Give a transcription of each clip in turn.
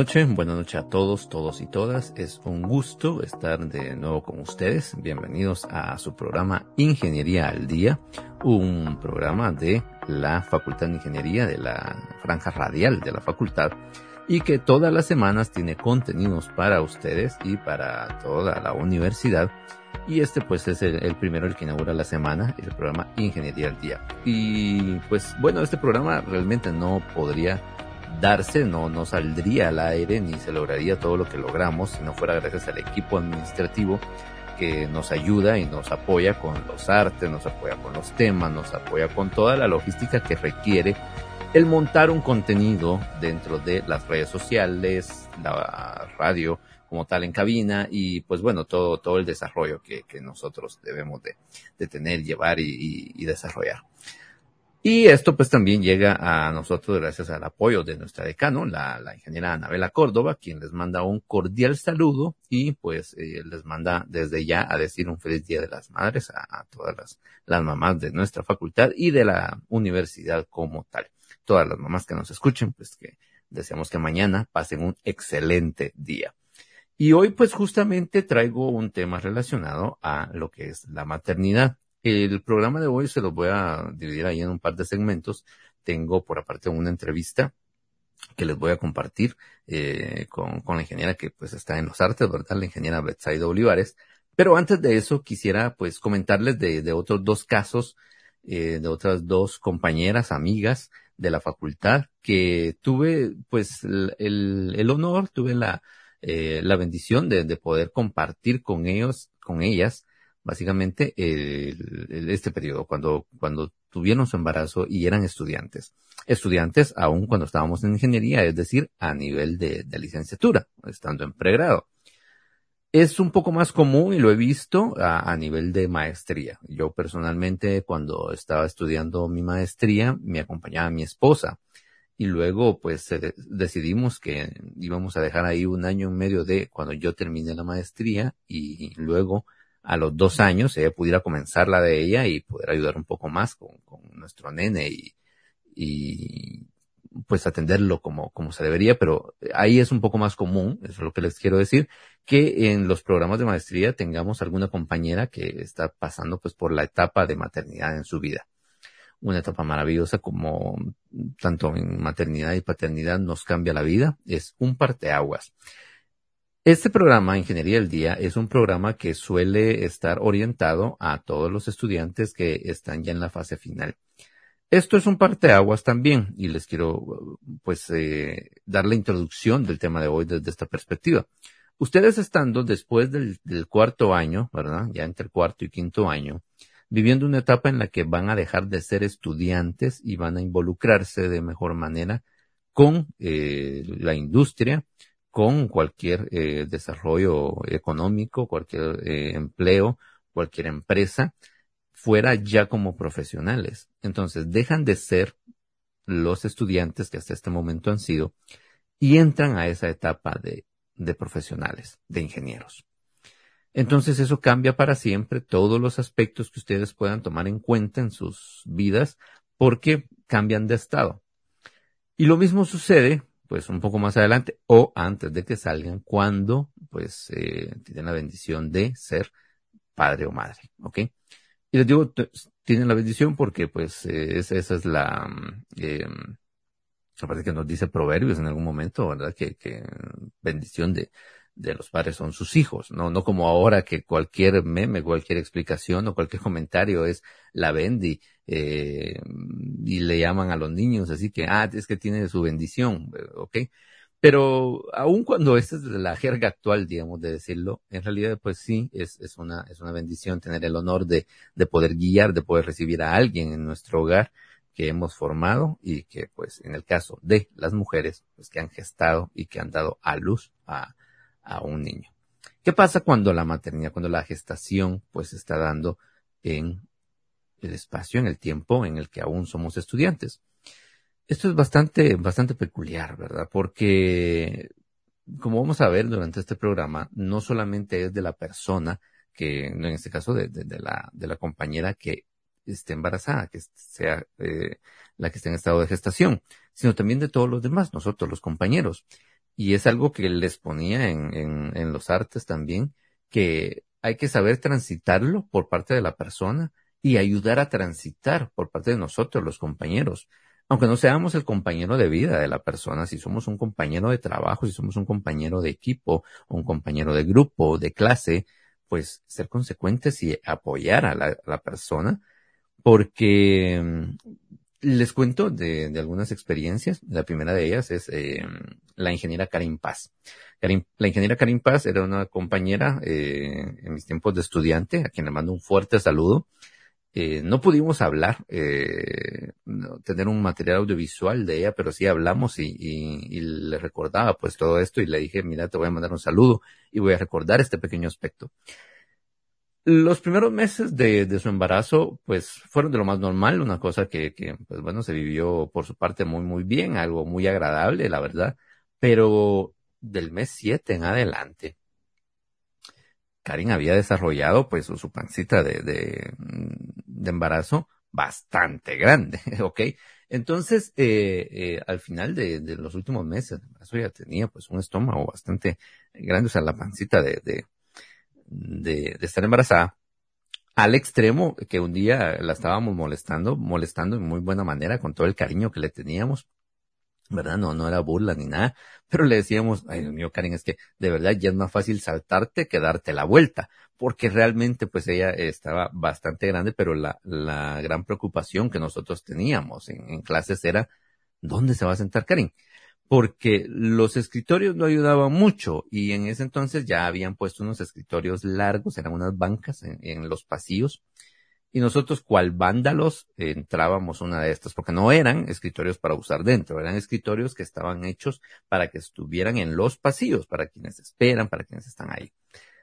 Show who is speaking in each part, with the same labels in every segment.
Speaker 1: Noche, buena noche a todos, todos y todas. Es un gusto estar de nuevo con ustedes. Bienvenidos a su programa Ingeniería al Día, un programa de la Facultad de Ingeniería de la Franja Radial de la Facultad y que todas las semanas tiene contenidos para ustedes y para toda la universidad. Y este pues es el, el, primero el que inaugura la semana, el programa Ingeniería al Día. Y pues bueno, este programa realmente no podría darse, no, no saldría al aire ni se lograría todo lo que logramos si no fuera gracias al equipo administrativo que nos ayuda y nos apoya con los artes, nos apoya con los temas, nos apoya con toda la logística que requiere el montar un contenido dentro de las redes sociales, la radio como tal en cabina y pues bueno, todo, todo el desarrollo que, que nosotros debemos de, de tener, llevar y, y, y desarrollar. Y esto pues también llega a nosotros gracias al apoyo de nuestra decano, la, ingeniera Anabela Córdoba, quien les manda un cordial saludo y pues eh, les manda desde ya a decir un feliz Día de las Madres a, a todas las, las mamás de nuestra facultad y de la universidad como tal. Todas las mamás que nos escuchen, pues que deseamos que mañana pasen un excelente día. Y hoy pues justamente traigo un tema relacionado a lo que es la maternidad. El programa de hoy se los voy a dividir ahí en un par de segmentos. Tengo por aparte una entrevista que les voy a compartir eh, con, con, la ingeniera que pues está en los artes, ¿verdad? La ingeniera Betsaida Olivares. Pero antes de eso quisiera pues comentarles de, de otros dos casos, eh, de otras dos compañeras, amigas de la facultad que tuve pues el, el, honor, tuve la, eh, la bendición de, de poder compartir con ellos, con ellas, básicamente este periodo, cuando, cuando tuvieron su embarazo y eran estudiantes. Estudiantes aún cuando estábamos en ingeniería, es decir, a nivel de, licenciatura, estando en pregrado. Es un poco más común y lo he visto a, nivel de maestría. Yo personalmente cuando estaba estudiando mi maestría me acompañaba mi esposa y luego pues decidimos que íbamos a dejar ahí un año y medio de cuando yo terminé la maestría y luego a los dos años ella pudiera comenzar la de ella y poder ayudar un poco más con, nuestro nene y, y, pues atenderlo como, como se debería, pero ahí es un poco más común, eso es lo que les quiero decir, que en los programas de maestría tengamos alguna compañera que está pasando pues por la etapa de maternidad en su vida. Una etapa maravillosa como tanto en maternidad y paternidad nos cambia la vida, es un parteaguas. Este programa, Ingeniería del Día, es un programa que suele estar orientado a todos los estudiantes que están ya en la fase final. Esto es un parteaguas también y les quiero pues eh, dar la introducción del tema de hoy desde esta perspectiva. Ustedes estando después del, cuarto año, ¿verdad? Ya entre el cuarto y quinto año, viviendo una etapa en la que van a dejar de ser estudiantes y van a involucrarse de mejor manera con eh, la industria, con cualquier eh, desarrollo económico, cualquier eh, empleo, cualquier empresa, fuera ya como profesionales. Entonces dejan de ser los estudiantes que hasta este momento han sido y entran a esa etapa de, de profesionales, de ingenieros. Entonces eso cambia para siempre todos los aspectos que ustedes puedan tomar en cuenta en sus vidas porque cambian de estado. Y lo mismo sucede pues un poco más adelante o antes de que salgan cuando pues eh, tienen la bendición de ser padre o madre, ¿ok? Y les digo, tienen la bendición porque pues eh, esa, esa, es la, eh, parece que nos dice Proverbios en algún momento, ¿verdad? Que, que bendición de, de los padres son sus hijos, ¿no? No como ahora que cualquier meme, cualquier explicación o cualquier comentario es la bendi, eh, y le llaman a los niños, así que, ah, es que tiene su bendición, ¿ok? Pero aun cuando esta es la jerga actual, digamos, de decirlo, en realidad, pues sí, es, es una, es una bendición tener el honor de, de poder guiar, de poder recibir a alguien en nuestro hogar que hemos formado y que, pues, en el caso de las mujeres, pues, que han gestado y que han dado a luz a, a un niño. ¿Qué pasa cuando la maternidad, cuando la gestación, pues, está dando en el espacio, en el tiempo en el que aún somos estudiantes? Esto es bastante, bastante peculiar, ¿verdad? Porque, como vamos a ver durante este programa, no solamente es de la persona que, en este caso, de, la, de la compañera que esté embarazada, que sea eh, la que esté en estado de gestación, sino también de todos los demás, nosotros los compañeros. Y es algo que les ponía en, en, los artes también, que hay que saber transitarlo por parte de la persona y ayudar a transitar por parte de nosotros, los compañeros. Aunque no seamos el compañero de vida de la persona, si somos un compañero de trabajo, si somos un compañero de equipo, un compañero de grupo, de clase, pues ser consecuentes y apoyar a la, persona, porque les cuento de, algunas experiencias. La primera de ellas es eh, la ingeniera Karim Paz. la ingeniera Karim Paz era una compañera eh, en mis tiempos de estudiante, a quien le mando un fuerte saludo. Eh, no pudimos hablar, eh, tener un material audiovisual de ella, pero sí hablamos y, y, le recordaba pues todo esto y le dije, mira, te voy a mandar un saludo y voy a recordar este pequeño aspecto. Los primeros meses de, su embarazo, pues, fueron de lo más normal, una cosa que, que, pues, bueno, se vivió por su parte muy, muy bien, algo muy agradable, la verdad, pero del mes 7 en adelante, Karin había desarrollado pues su pancita de, de, de embarazo bastante grande, ¿ok? Entonces, eh, eh, al final de, los últimos meses, eso ya tenía pues un estómago bastante grande, o sea, la pancita de, de, de, estar embarazada, al extremo que un día la estábamos molestando, molestando en muy buena manera con todo el cariño que le teníamos, ¿verdad? No, no era burla ni nada, pero le decíamos, ay Dios mío, Karen, es que de verdad ya es más fácil saltarte que darte la vuelta, porque realmente pues ella estaba bastante grande, pero la, la gran preocupación que nosotros teníamos en, en clases era, ¿dónde se va a sentar Karen? Porque los escritorios no ayudaban mucho y en ese entonces ya habían puesto unos escritorios largos, eran unas bancas en, los pasillos y nosotros, cual vándalos, entrábamos una de estas, porque no eran escritorios para usar dentro, eran escritorios que estaban hechos para que estuvieran en los pasillos, para quienes esperan, para quienes están ahí.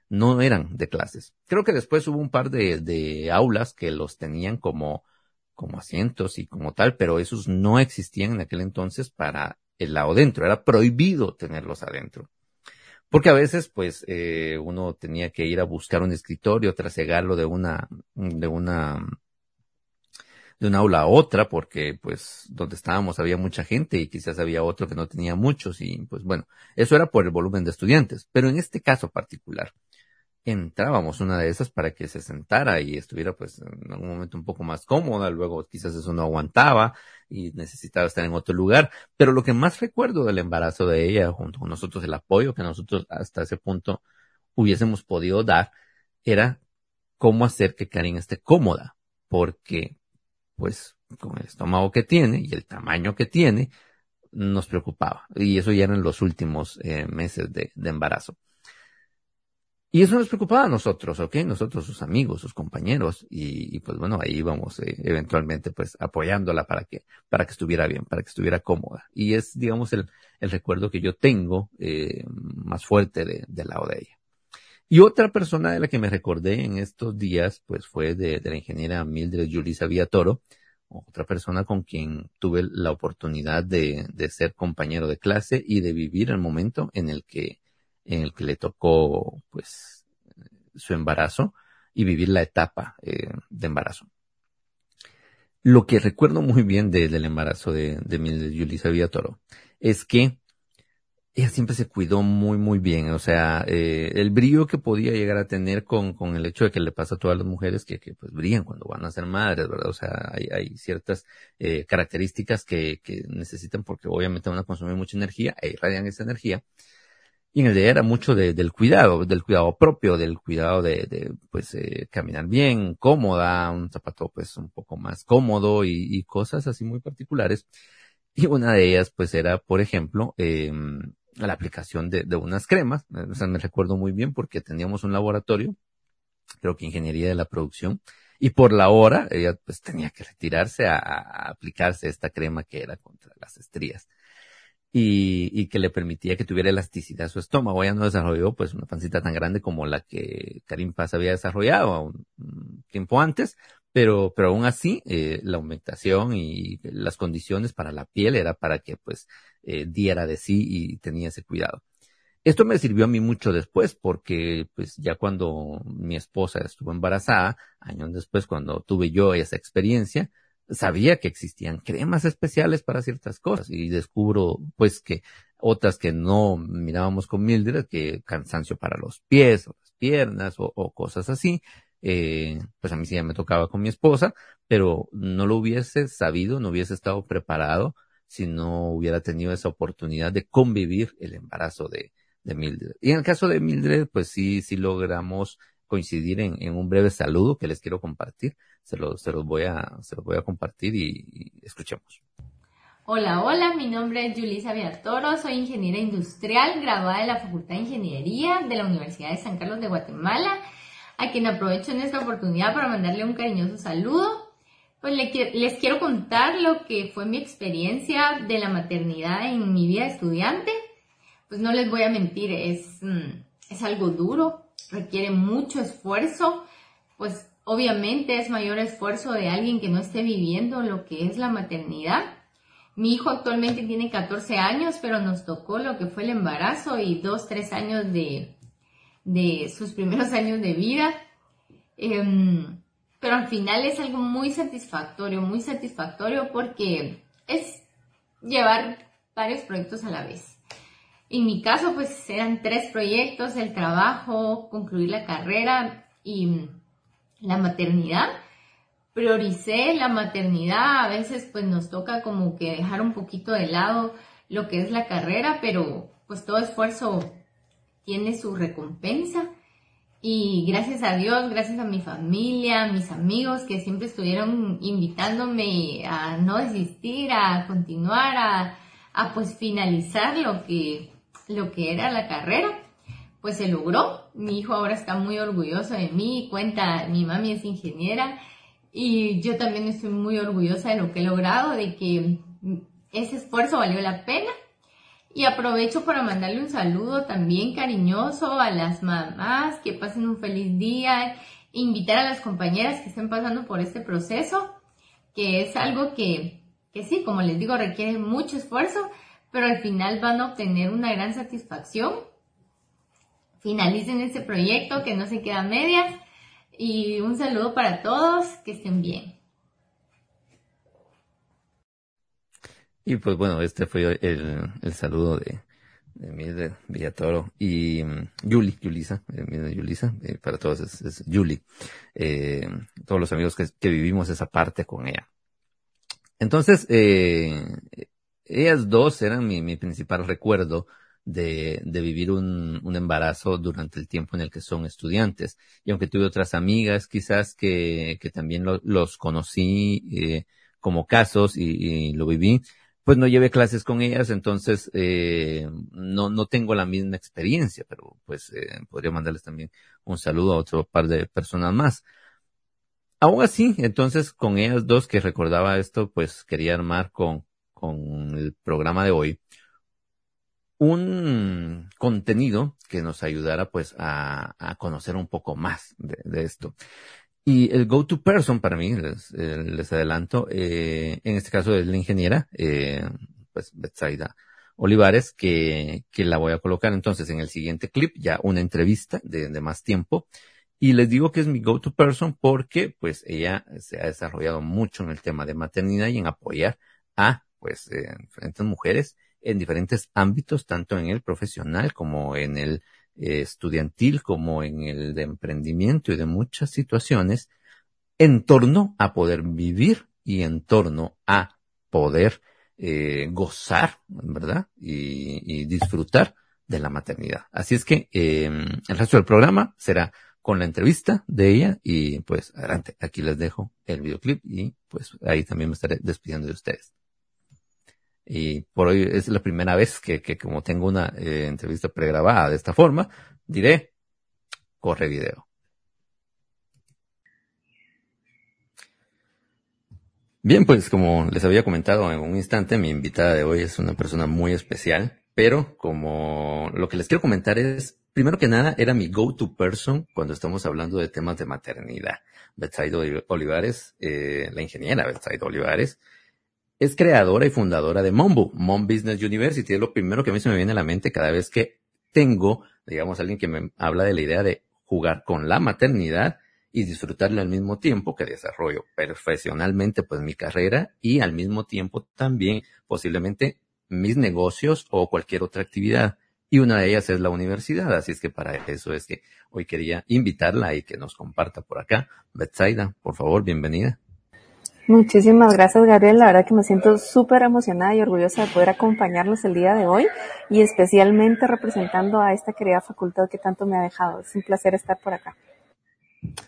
Speaker 1: No eran de clases. Creo que después hubo un par de aulas que los tenían como, como asientos y como tal, pero esos no existían en aquel entonces para el lado dentro. Era prohibido tenerlos adentro. Porque a veces, pues, eh, uno tenía que ir a buscar un escritorio, trasegarlo de una, de una, de una aula a otra, porque, pues, donde estábamos había mucha gente y quizás había otro que no tenía muchos y, pues, bueno, eso era por el volumen de estudiantes. Pero en este caso particular, entrábamos una de esas para que se sentara y estuviera pues en algún momento un poco más cómoda, luego quizás eso no aguantaba y necesitaba estar en otro lugar, pero lo que más recuerdo del embarazo de ella junto con nosotros, el apoyo que nosotros hasta ese punto hubiésemos podido dar, era cómo hacer que Karin esté cómoda, porque pues con el estómago que tiene y el tamaño que tiene, nos preocupaba. Y eso ya eran los últimos eh, meses de embarazo. Y eso nos preocupaba a nosotros, ¿ok? Nosotros, sus amigos, sus compañeros, y, pues bueno, ahí íbamos eh, eventualmente pues apoyándola para que, para que estuviera bien, para que estuviera cómoda. Y es, digamos, el, recuerdo que yo tengo eh, más fuerte de, del lado de ella. Y otra persona de la que me recordé en estos días, pues fue de, de la ingeniera Mildred Yulisa Villatoro, otra persona con quien tuve la oportunidad de, de ser compañero de clase y de vivir el momento en el que en el que le tocó pues su embarazo y vivir la etapa eh, de embarazo. Lo que recuerdo muy bien del embarazo de, de, de Yulisa Villatoro es que ella siempre se cuidó muy, muy bien. O sea, eh, el brillo que podía llegar a tener con, con el hecho de que le pasa a todas las mujeres que, que pues brillan cuando van a ser madres, ¿verdad? O sea, hay, ciertas eh, características que, que necesitan porque obviamente van a consumir mucha energía e irradian esa energía. Y en el de era mucho de, del cuidado, del cuidado propio, del cuidado de, de pues, eh, caminar bien, cómoda, un zapato pues un poco más cómodo y, y, cosas así muy particulares. Y una de ellas pues era, por ejemplo, eh, la aplicación de, de unas cremas. O sea, me recuerdo muy bien porque teníamos un laboratorio, creo que ingeniería de la producción, y por la hora ella pues tenía que retirarse a, a aplicarse esta crema que era contra las estrías y, y, que le permitía que tuviera elasticidad a su estómago. Ella no desarrolló pues una pancita tan grande como la que Karim Paz había desarrollado un, tiempo antes, pero, pero aún así eh, la aumentación y las condiciones para la piel era para que pues eh, diera de sí y tenía ese cuidado. Esto me sirvió a mí mucho después porque pues ya cuando mi esposa estuvo embarazada, años después cuando tuve yo esa experiencia, sabía que existían cremas especiales para ciertas cosas y descubro pues que otras que no mirábamos con Mildred, que cansancio para los pies o las piernas o, cosas así. Eh, pues a mí sí ya me tocaba con mi esposa, pero no lo hubiese sabido, no hubiese estado preparado si no hubiera tenido esa oportunidad de convivir el embarazo de, de Mildred. Y en el caso de Mildred, pues sí, sí logramos coincidir en, en un breve saludo que les quiero compartir. Se los, se los voy a, se los voy a compartir y, escuchemos.
Speaker 2: Hola, hola, mi nombre es Julisa Villatoro, soy ingeniera industrial, graduada de la Facultad de Ingeniería de la Universidad de San Carlos de Guatemala, a quien aprovecho en esta oportunidad para mandarle un cariñoso saludo. Pues les quiero contar lo que fue mi experiencia de la maternidad en mi vida estudiante. Pues no les voy a mentir, es, mm, es algo duro, requiere mucho esfuerzo, pues obviamente es mayor esfuerzo de alguien que no esté viviendo lo que es la maternidad. Mi hijo actualmente tiene 14 años, pero nos tocó lo que fue el embarazo y dos, tres años de, de sus primeros años de vida. Em, pero al final es algo muy satisfactorio, muy satisfactorio porque es llevar varios proyectos a la vez. En mi caso, pues eran tres proyectos, el trabajo, concluir la carrera y la maternidad. Prioricé la maternidad, a veces pues nos toca como que dejar un poquito de lado lo que es la carrera, pero pues todo esfuerzo tiene su recompensa. Y gracias a Dios, gracias a mi familia, mis amigos que siempre estuvieron invitándome a no desistir, a continuar, a, a pues finalizar lo que lo que era la carrera, pues se logró. Mi hijo ahora está muy orgulloso de mí, cuenta, mi mami es ingeniera y yo también estoy muy orgullosa de lo que he logrado, de que ese esfuerzo valió la pena. Y aprovecho para mandarle un saludo también cariñoso a las mamás, que pasen un feliz día, invitar a las compañeras que estén pasando por este proceso, que es algo que, que sí, como les digo, requiere mucho esfuerzo, pero al final van a obtener una gran satisfacción. Finalicen este proyecto que no se queda a medias y un saludo para todos, que estén bien.
Speaker 1: Y pues bueno, este fue el, el saludo de, de de Villatoro y um, Yuli, Yulisa, eh, Yulisa, eh, para todos es, es Yuli, eh, todos los amigos que, que, vivimos esa parte con ella. Entonces, eh, ellas dos eran mi, mi principal recuerdo de, de vivir un, un, embarazo durante el tiempo en el que son estudiantes. Y aunque tuve otras amigas quizás que, que también lo, los conocí eh, como casos y, y, lo viví, pues no llevé clases con ellas, entonces eh, no, no tengo la misma experiencia, pero pues eh, podría mandarles también un saludo a otro par de personas más. Aún así, entonces con ellas dos que recordaba esto, pues quería armar con, con el programa de hoy un contenido que nos ayudara pues a, a conocer un poco más de, de, esto. Y el go-to person para mí, les, eh, les adelanto, eh, en este caso es la ingeniera, eh, pues Betsaida Olivares, que, que la voy a colocar entonces en el siguiente clip, ya una entrevista de, de más tiempo. Y les digo que es mi go-to person porque pues ella se ha desarrollado mucho en el tema de maternidad y en apoyar a pues eh, diferentes mujeres en diferentes ámbitos, tanto en el profesional como en el eh, estudiantil, como en el de emprendimiento y de muchas situaciones, en torno a poder vivir y en torno a poder eh, gozar, ¿verdad? Y, y, disfrutar de la maternidad. Así es que eh, el resto del programa será con la entrevista de ella y pues adelante, aquí les dejo el videoclip y pues ahí también me estaré despidiendo de ustedes. Y por hoy es la primera vez que, que como tengo una eh, entrevista pregrabada de esta forma, diré, corre video. Bien, pues como les había comentado en un instante, mi invitada de hoy es una persona muy especial, pero como lo que les quiero comentar es, primero que nada, era mi go-to person cuando estamos hablando de temas de maternidad. Betsaida Olivares, eh, la ingeniera Betsaida Olivares, es creadora y fundadora de Mombo, Mom Business University. Es lo primero que a mí se me viene a la mente cada vez que tengo, digamos, alguien que me habla de la idea de jugar con la maternidad y disfrutarlo al mismo tiempo que desarrollo profesionalmente pues mi carrera y al mismo tiempo también posiblemente mis negocios o cualquier otra actividad. Y una de ellas es la universidad, así es que para eso es que hoy quería invitarla y que nos comparta por acá. Betsaida, por favor, bienvenida.
Speaker 3: Muchísimas gracias, Gabriel. La verdad que me siento súper emocionada y orgullosa de poder acompañarlos el día de hoy y especialmente representando a esta querida facultad que tanto me ha dejado. Es un placer estar por acá.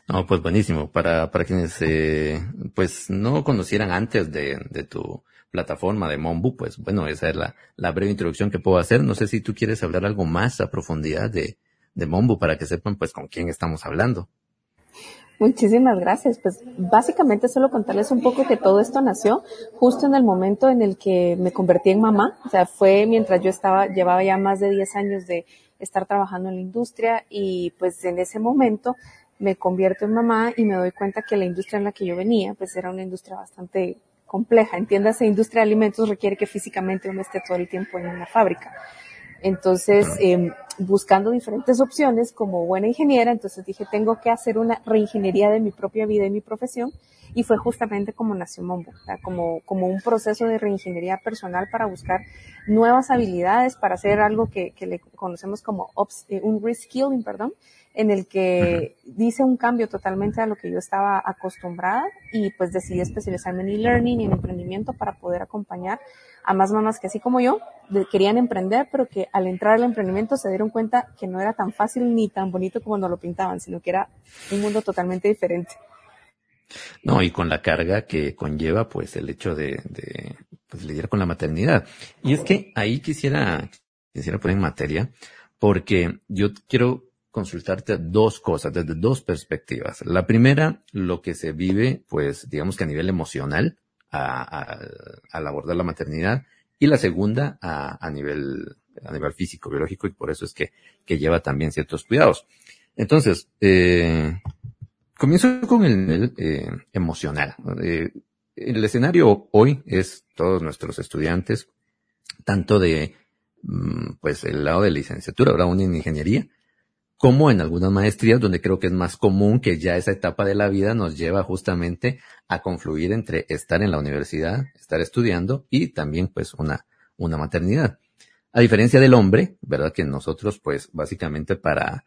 Speaker 1: No, pues buenísimo. Para, para quienes eh, pues no conocieran antes de, de tu plataforma de Mombu, pues bueno, esa es la, la breve introducción que puedo hacer. No sé si tú quieres hablar algo más a profundidad de, de Mombu para que sepan pues con quién estamos hablando.
Speaker 3: Muchísimas gracias. Pues básicamente solo contarles un poco que todo esto nació justo en el momento en el que me convertí en mamá. O sea, fue mientras yo estaba, llevaba ya más de 10 años de estar trabajando en la industria y pues en ese momento me convierto en mamá y me doy cuenta que la industria en la que yo venía pues era una industria bastante compleja. Entiéndase, industria de alimentos requiere que físicamente uno esté todo el tiempo en una fábrica. Entonces, eh, buscando diferentes opciones como buena ingeniera, entonces dije, tengo que hacer una reingeniería de mi propia vida y mi profesión. Y fue justamente como nació Mombo, como, como un proceso de reingeniería personal para buscar nuevas habilidades, para hacer algo que, que le conocemos como eh, un reskilling, perdón, en el que dice un cambio totalmente a lo que yo estaba acostumbrada y pues decidí especializarme en e-learning y en emprendimiento para poder acompañar a más mamás que así como yo querían emprender, pero que al entrar al emprendimiento se dieron cuenta que no era tan fácil ni tan bonito como nos lo pintaban, sino que era un mundo totalmente diferente.
Speaker 1: No, y con la carga que conlleva pues el hecho de, de pues, lidiar con la maternidad. Y es que ahí quisiera, quisiera poner en materia, porque yo quiero consultarte dos cosas desde dos perspectivas. La primera, lo que se vive, pues, digamos que a nivel emocional, al abordar la maternidad, y la segunda, a, nivel, a nivel físico, biológico, y por eso es que, que lleva también ciertos cuidados. Entonces, eh, comienzo con el nivel eh, emocional. Eh, el escenario hoy es todos nuestros estudiantes, tanto de, mm, pues, el lado de licenciatura, ahora una en ingeniería, como en algunas maestrías donde creo que es más común que ya esa etapa de la vida nos lleva justamente a confluir entre estar en la universidad, estar estudiando y también pues una, una maternidad. A diferencia del hombre, ¿verdad? Que nosotros pues básicamente para,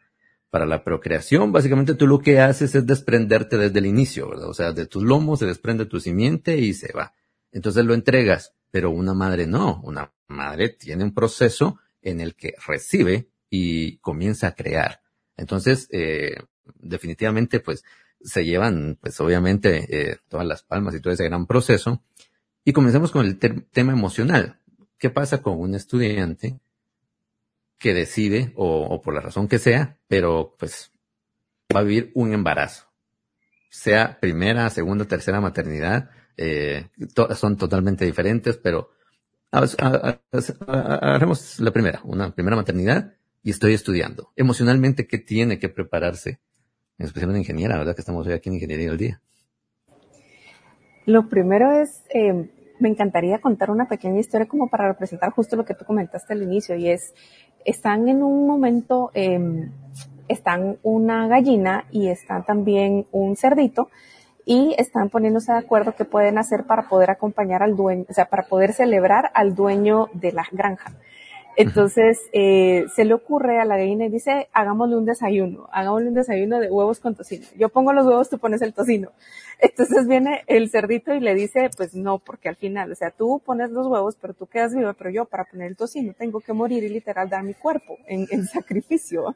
Speaker 1: para la procreación, básicamente tú lo que haces es desprenderte desde el inicio, ¿verdad? O sea, de tus lomos se desprende tu simiente y se va. Entonces lo entregas, pero una madre no, una madre tiene un proceso en el que recibe y comienza a crear. Entonces, eh, definitivamente, pues, se llevan, pues, obviamente, eh, todas las palmas y todo ese gran proceso. Y comencemos con el tema emocional. ¿Qué pasa con un estudiante que decide, o, por la razón que sea, pero pues va a vivir un embarazo? Sea primera, segunda, tercera maternidad, eh, son totalmente diferentes, pero haremos la primera, una primera maternidad y estoy estudiando. Emocionalmente, ¿qué tiene que prepararse? En especial una ingeniera, ¿verdad? Que estamos hoy aquí en Ingeniería del Día.
Speaker 3: Lo primero es, eh, me encantaría contar una pequeña historia como para representar justo lo que tú comentaste al inicio y es, están en un momento, eh, están una gallina y están también un cerdito y están poniéndose de acuerdo qué pueden hacer para poder acompañar al dueño, o sea, para poder celebrar al dueño de la granja. Entonces, eh, se le ocurre a la gallina y dice, hagámosle un desayuno, hagámosle un desayuno de huevos con tocino. Yo pongo los huevos, tú pones el tocino. Entonces viene el cerdito y le dice, pues no, porque al final, o sea, tú pones los huevos, pero tú quedas vivo, pero yo para poner el tocino tengo que morir y literal dar mi cuerpo en, en sacrificio.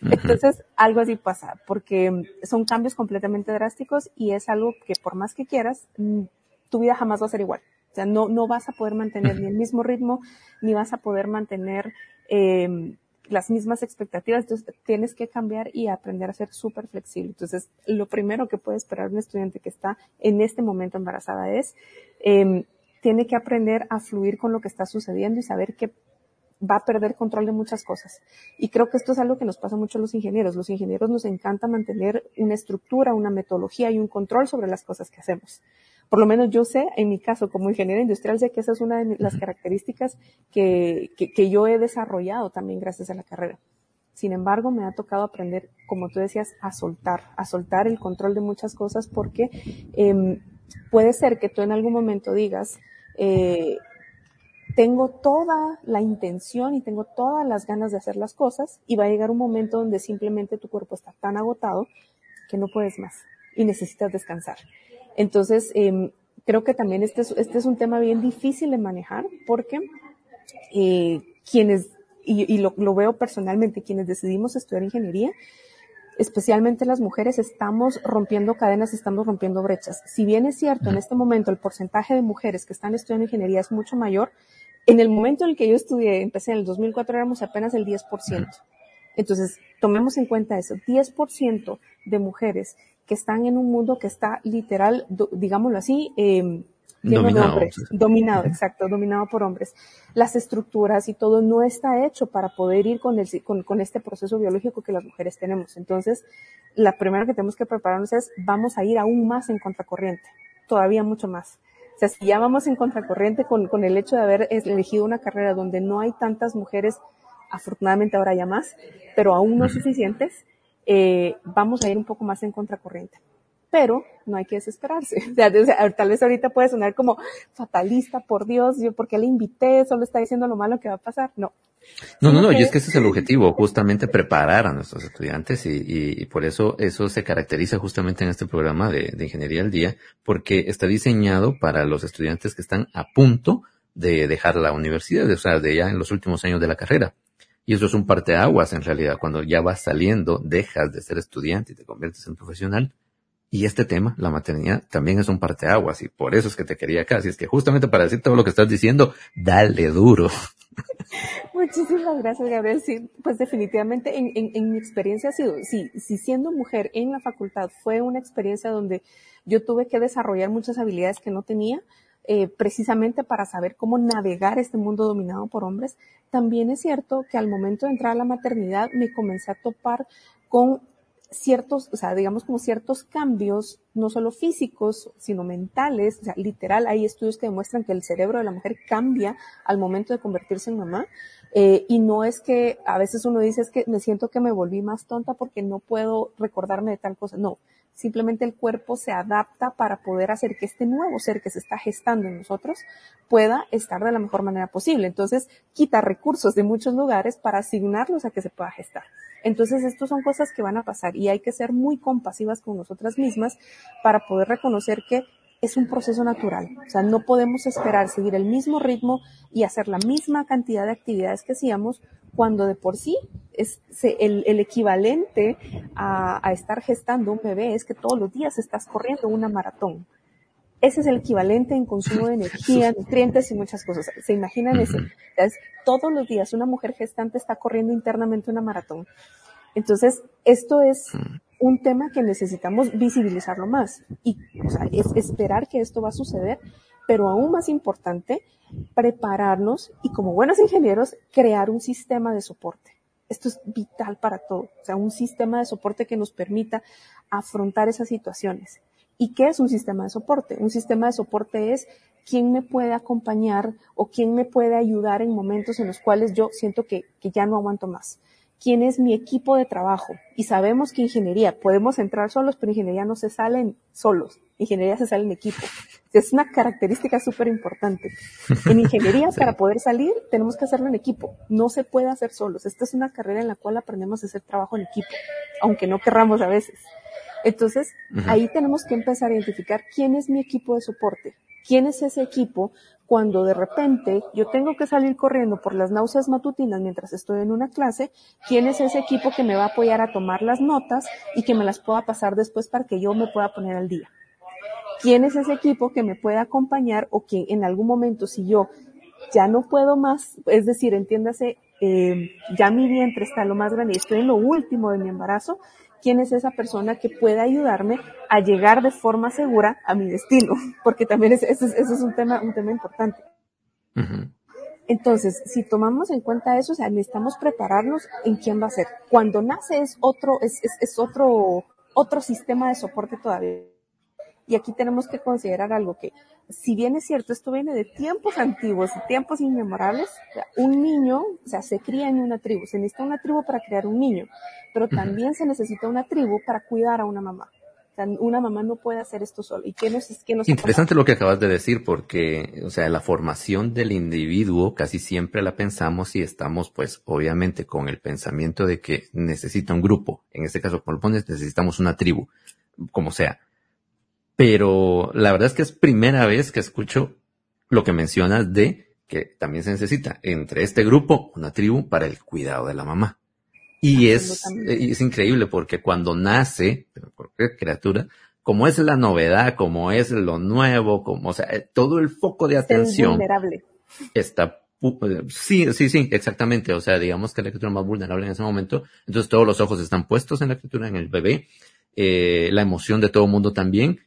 Speaker 3: Entonces, algo así pasa, porque son cambios completamente drásticos y es algo que por más que quieras, mm, tu vida jamás va a ser igual. O sea, no, no vas a poder mantener ni el mismo ritmo, ni vas a poder mantener eh, las mismas expectativas. Entonces, tienes que cambiar y aprender a ser súper flexible. Entonces, lo primero que puede esperar un estudiante que está en este momento embarazada es, eh, tiene que aprender a fluir con lo que está sucediendo y saber que va a perder control de muchas cosas. Y creo que esto es algo que nos pasa mucho a los ingenieros. Los ingenieros nos encanta mantener una estructura, una metodología y un control sobre las cosas que hacemos por lo menos yo sé, en mi caso, como ingeniero industrial, sé que esa es una de las características que, que, yo he desarrollado también gracias a la carrera. Sin embargo, me ha tocado aprender, como tú decías, a soltar, a soltar el control de muchas cosas porque eh, puede ser que tú en algún momento digas, eh, tengo toda la intención y tengo todas las ganas de hacer las cosas y va a llegar un momento donde simplemente tu cuerpo está tan agotado que no puedes más y necesitas descansar. Entonces, eh, creo que también este es, este es un tema bien difícil de manejar porque eh, quienes, y, lo, lo, veo personalmente, quienes decidimos estudiar ingeniería, especialmente las mujeres, estamos rompiendo cadenas, estamos rompiendo brechas. Si bien es cierto, en este momento el porcentaje de mujeres que están estudiando ingeniería es mucho mayor, en el momento en el que yo estudié, empecé en el 2004, éramos apenas el 10%. Entonces, tomemos en cuenta eso, 10% de mujeres que están en un mundo que está literal, do, digámoslo así, eh,
Speaker 1: dominado,
Speaker 3: hombres, dominado, exacto, dominado por hombres. Las estructuras y todo no está hecho para poder ir con, el, con, con este proceso biológico que las mujeres tenemos. Entonces, la primera que tenemos que prepararnos es, vamos a ir aún más en contracorriente, todavía mucho más. O sea, si ya vamos en contracorriente con, con el hecho de haber elegido una carrera donde no hay tantas mujeres, afortunadamente ahora ya más, pero aún no suficientes, eh, vamos a ir un poco más en contracorriente. Pero no hay que desesperarse. O sea, tal vez ahorita puede sonar como fatalista, por Dios, yo porque le invité, solo está diciendo lo malo que va a pasar. No.
Speaker 1: No, no, no, y es que ese es el objetivo, justamente preparar a nuestros estudiantes y, y, y, por eso eso se caracteriza justamente en este programa de, de Ingeniería al Día, porque está diseñado para los estudiantes que están a punto de dejar la universidad, o sea, de ya en los últimos años de la carrera. Y eso es un parteaguas en realidad. Cuando ya vas saliendo, dejas de ser estudiante y te conviertes en profesional. Y este tema, la maternidad, también es un parteaguas. Y por eso es que te quería acá. Así es que justamente para decir todo lo que estás diciendo, dale duro.
Speaker 3: Muchísimas gracias, Gabriel. Sí, pues definitivamente en, en, mi experiencia ha sido, sí, si siendo mujer en la facultad fue una experiencia donde yo tuve que desarrollar muchas habilidades que no tenía, eh, precisamente para saber cómo navegar este mundo dominado por hombres, también es cierto que al momento de entrar a la maternidad me comencé a topar con ciertos, o sea, digamos como ciertos cambios, no solo físicos, sino mentales, o sea, literal, hay estudios que demuestran que el cerebro de la mujer cambia al momento de convertirse en mamá, eh, y no es que a veces uno dice es que me siento que me volví más tonta porque no puedo recordarme de tal cosa, no, simplemente el cuerpo se adapta para poder hacer que este nuevo ser que se está gestando en nosotros pueda estar de la mejor manera posible. Entonces, quita recursos de muchos lugares para asignarlos a que se pueda gestar. Entonces, estas son cosas que van a pasar y hay que ser muy compasivas con nosotras mismas para poder reconocer que es un proceso natural. O sea, no podemos esperar seguir el mismo ritmo y hacer la misma cantidad de actividades que hacíamos cuando de por sí es el, el equivalente a, a, estar gestando un bebé es que todos los días estás corriendo una maratón. Ese es el equivalente en consumo de energía, nutrientes y muchas cosas. ¿Se imaginan eso? Todos los días una mujer gestante está corriendo internamente una maratón. Entonces, esto es un tema que necesitamos visibilizarlo más y o sea, es esperar que esto va a suceder, pero aún más importante, prepararnos y como buenos ingenieros, crear un sistema de soporte. Esto es vital para todo, o sea, un sistema de soporte que nos permita afrontar esas situaciones. ¿Y qué es un sistema de soporte? Un sistema de soporte es quién me puede acompañar o quién me puede ayudar en momentos en los cuales yo siento que, que ya no aguanto más quién es mi equipo de trabajo. Y sabemos que ingeniería, podemos entrar solos, pero ingeniería no se salen solos. Ingeniería se sale en equipo. Es una característica súper importante. En ingeniería, sí. para poder salir, tenemos que hacerlo en equipo. No se puede hacer solos. Esta es una carrera en la cual aprendemos a hacer trabajo en equipo, aunque no querramos a veces. Entonces, uh -huh. ahí tenemos que empezar a identificar quién es mi equipo de soporte, quién es ese equipo cuando de repente yo tengo que salir corriendo por las náuseas matutinas mientras estoy en una clase, quién es ese equipo que me va a apoyar a tomar las notas y que me las pueda pasar después para que yo me pueda poner al día. ¿Quién es ese equipo que me puede acompañar o que en algún momento si yo ya no puedo más, es decir, entiéndase, eh, ya mi vientre está lo más grande y estoy en lo último de mi embarazo, quién es esa persona que pueda ayudarme a llegar de forma segura a mi destino, porque también es, eso, es, un tema, un tema importante. Uh -huh. Entonces, si tomamos en cuenta eso, o sea, necesitamos prepararnos en quién va a ser. Cuando nace es otro, es, es, es otro, otro sistema de soporte todavía. Y aquí tenemos que considerar algo que, si bien es cierto, esto viene de tiempos antiguos y tiempos inmemorables, un niño, o sea, se cría en una tribu, se necesita una tribu para criar un niño, pero también se necesita una tribu para cuidar a una mamá una mamá no puede hacer esto solo. ¿Y qué nos, qué nos
Speaker 1: Interesante lo que acabas de decir, porque, o sea, la formación del individuo casi siempre la pensamos y estamos, pues, obviamente con el pensamiento de que necesita un grupo. En este caso, como lo pones, necesitamos una tribu, como sea. Pero la verdad es que es primera vez que escucho lo que mencionas de que también se necesita entre este grupo una tribu para el cuidado de la mamá. Y es, es increíble porque cuando nace, cualquier criatura, como es la novedad, como es lo nuevo, como, o sea, eh, todo el foco de atención vulnerable. está, eh, sí, sí, sí, exactamente. O sea, digamos que la criatura más vulnerable en ese momento, entonces todos los ojos están puestos en la criatura, en el bebé, eh, la emoción de todo el mundo también,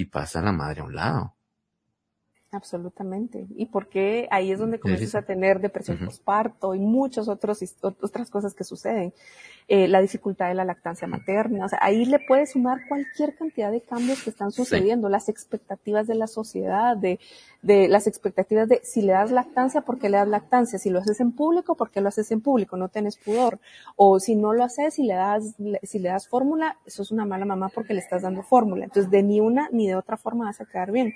Speaker 1: y pasa la madre a un lado.
Speaker 3: Absolutamente. ¿Y por qué ahí es donde comienzas a tener depresión postparto y muchas otras cosas que suceden? Eh, la dificultad de la lactancia materna. O sea, ahí le puedes sumar cualquier cantidad de cambios que están sucediendo, las expectativas de la sociedad, de, de las expectativas de si le das lactancia, ¿por qué le das lactancia? Si lo haces en público, ¿por qué lo haces en público? No tienes pudor. O si no lo haces, si le das, si le das fórmula, eso es una mala mamá porque le estás dando fórmula. Entonces, de ni una ni de otra forma vas a quedar bien.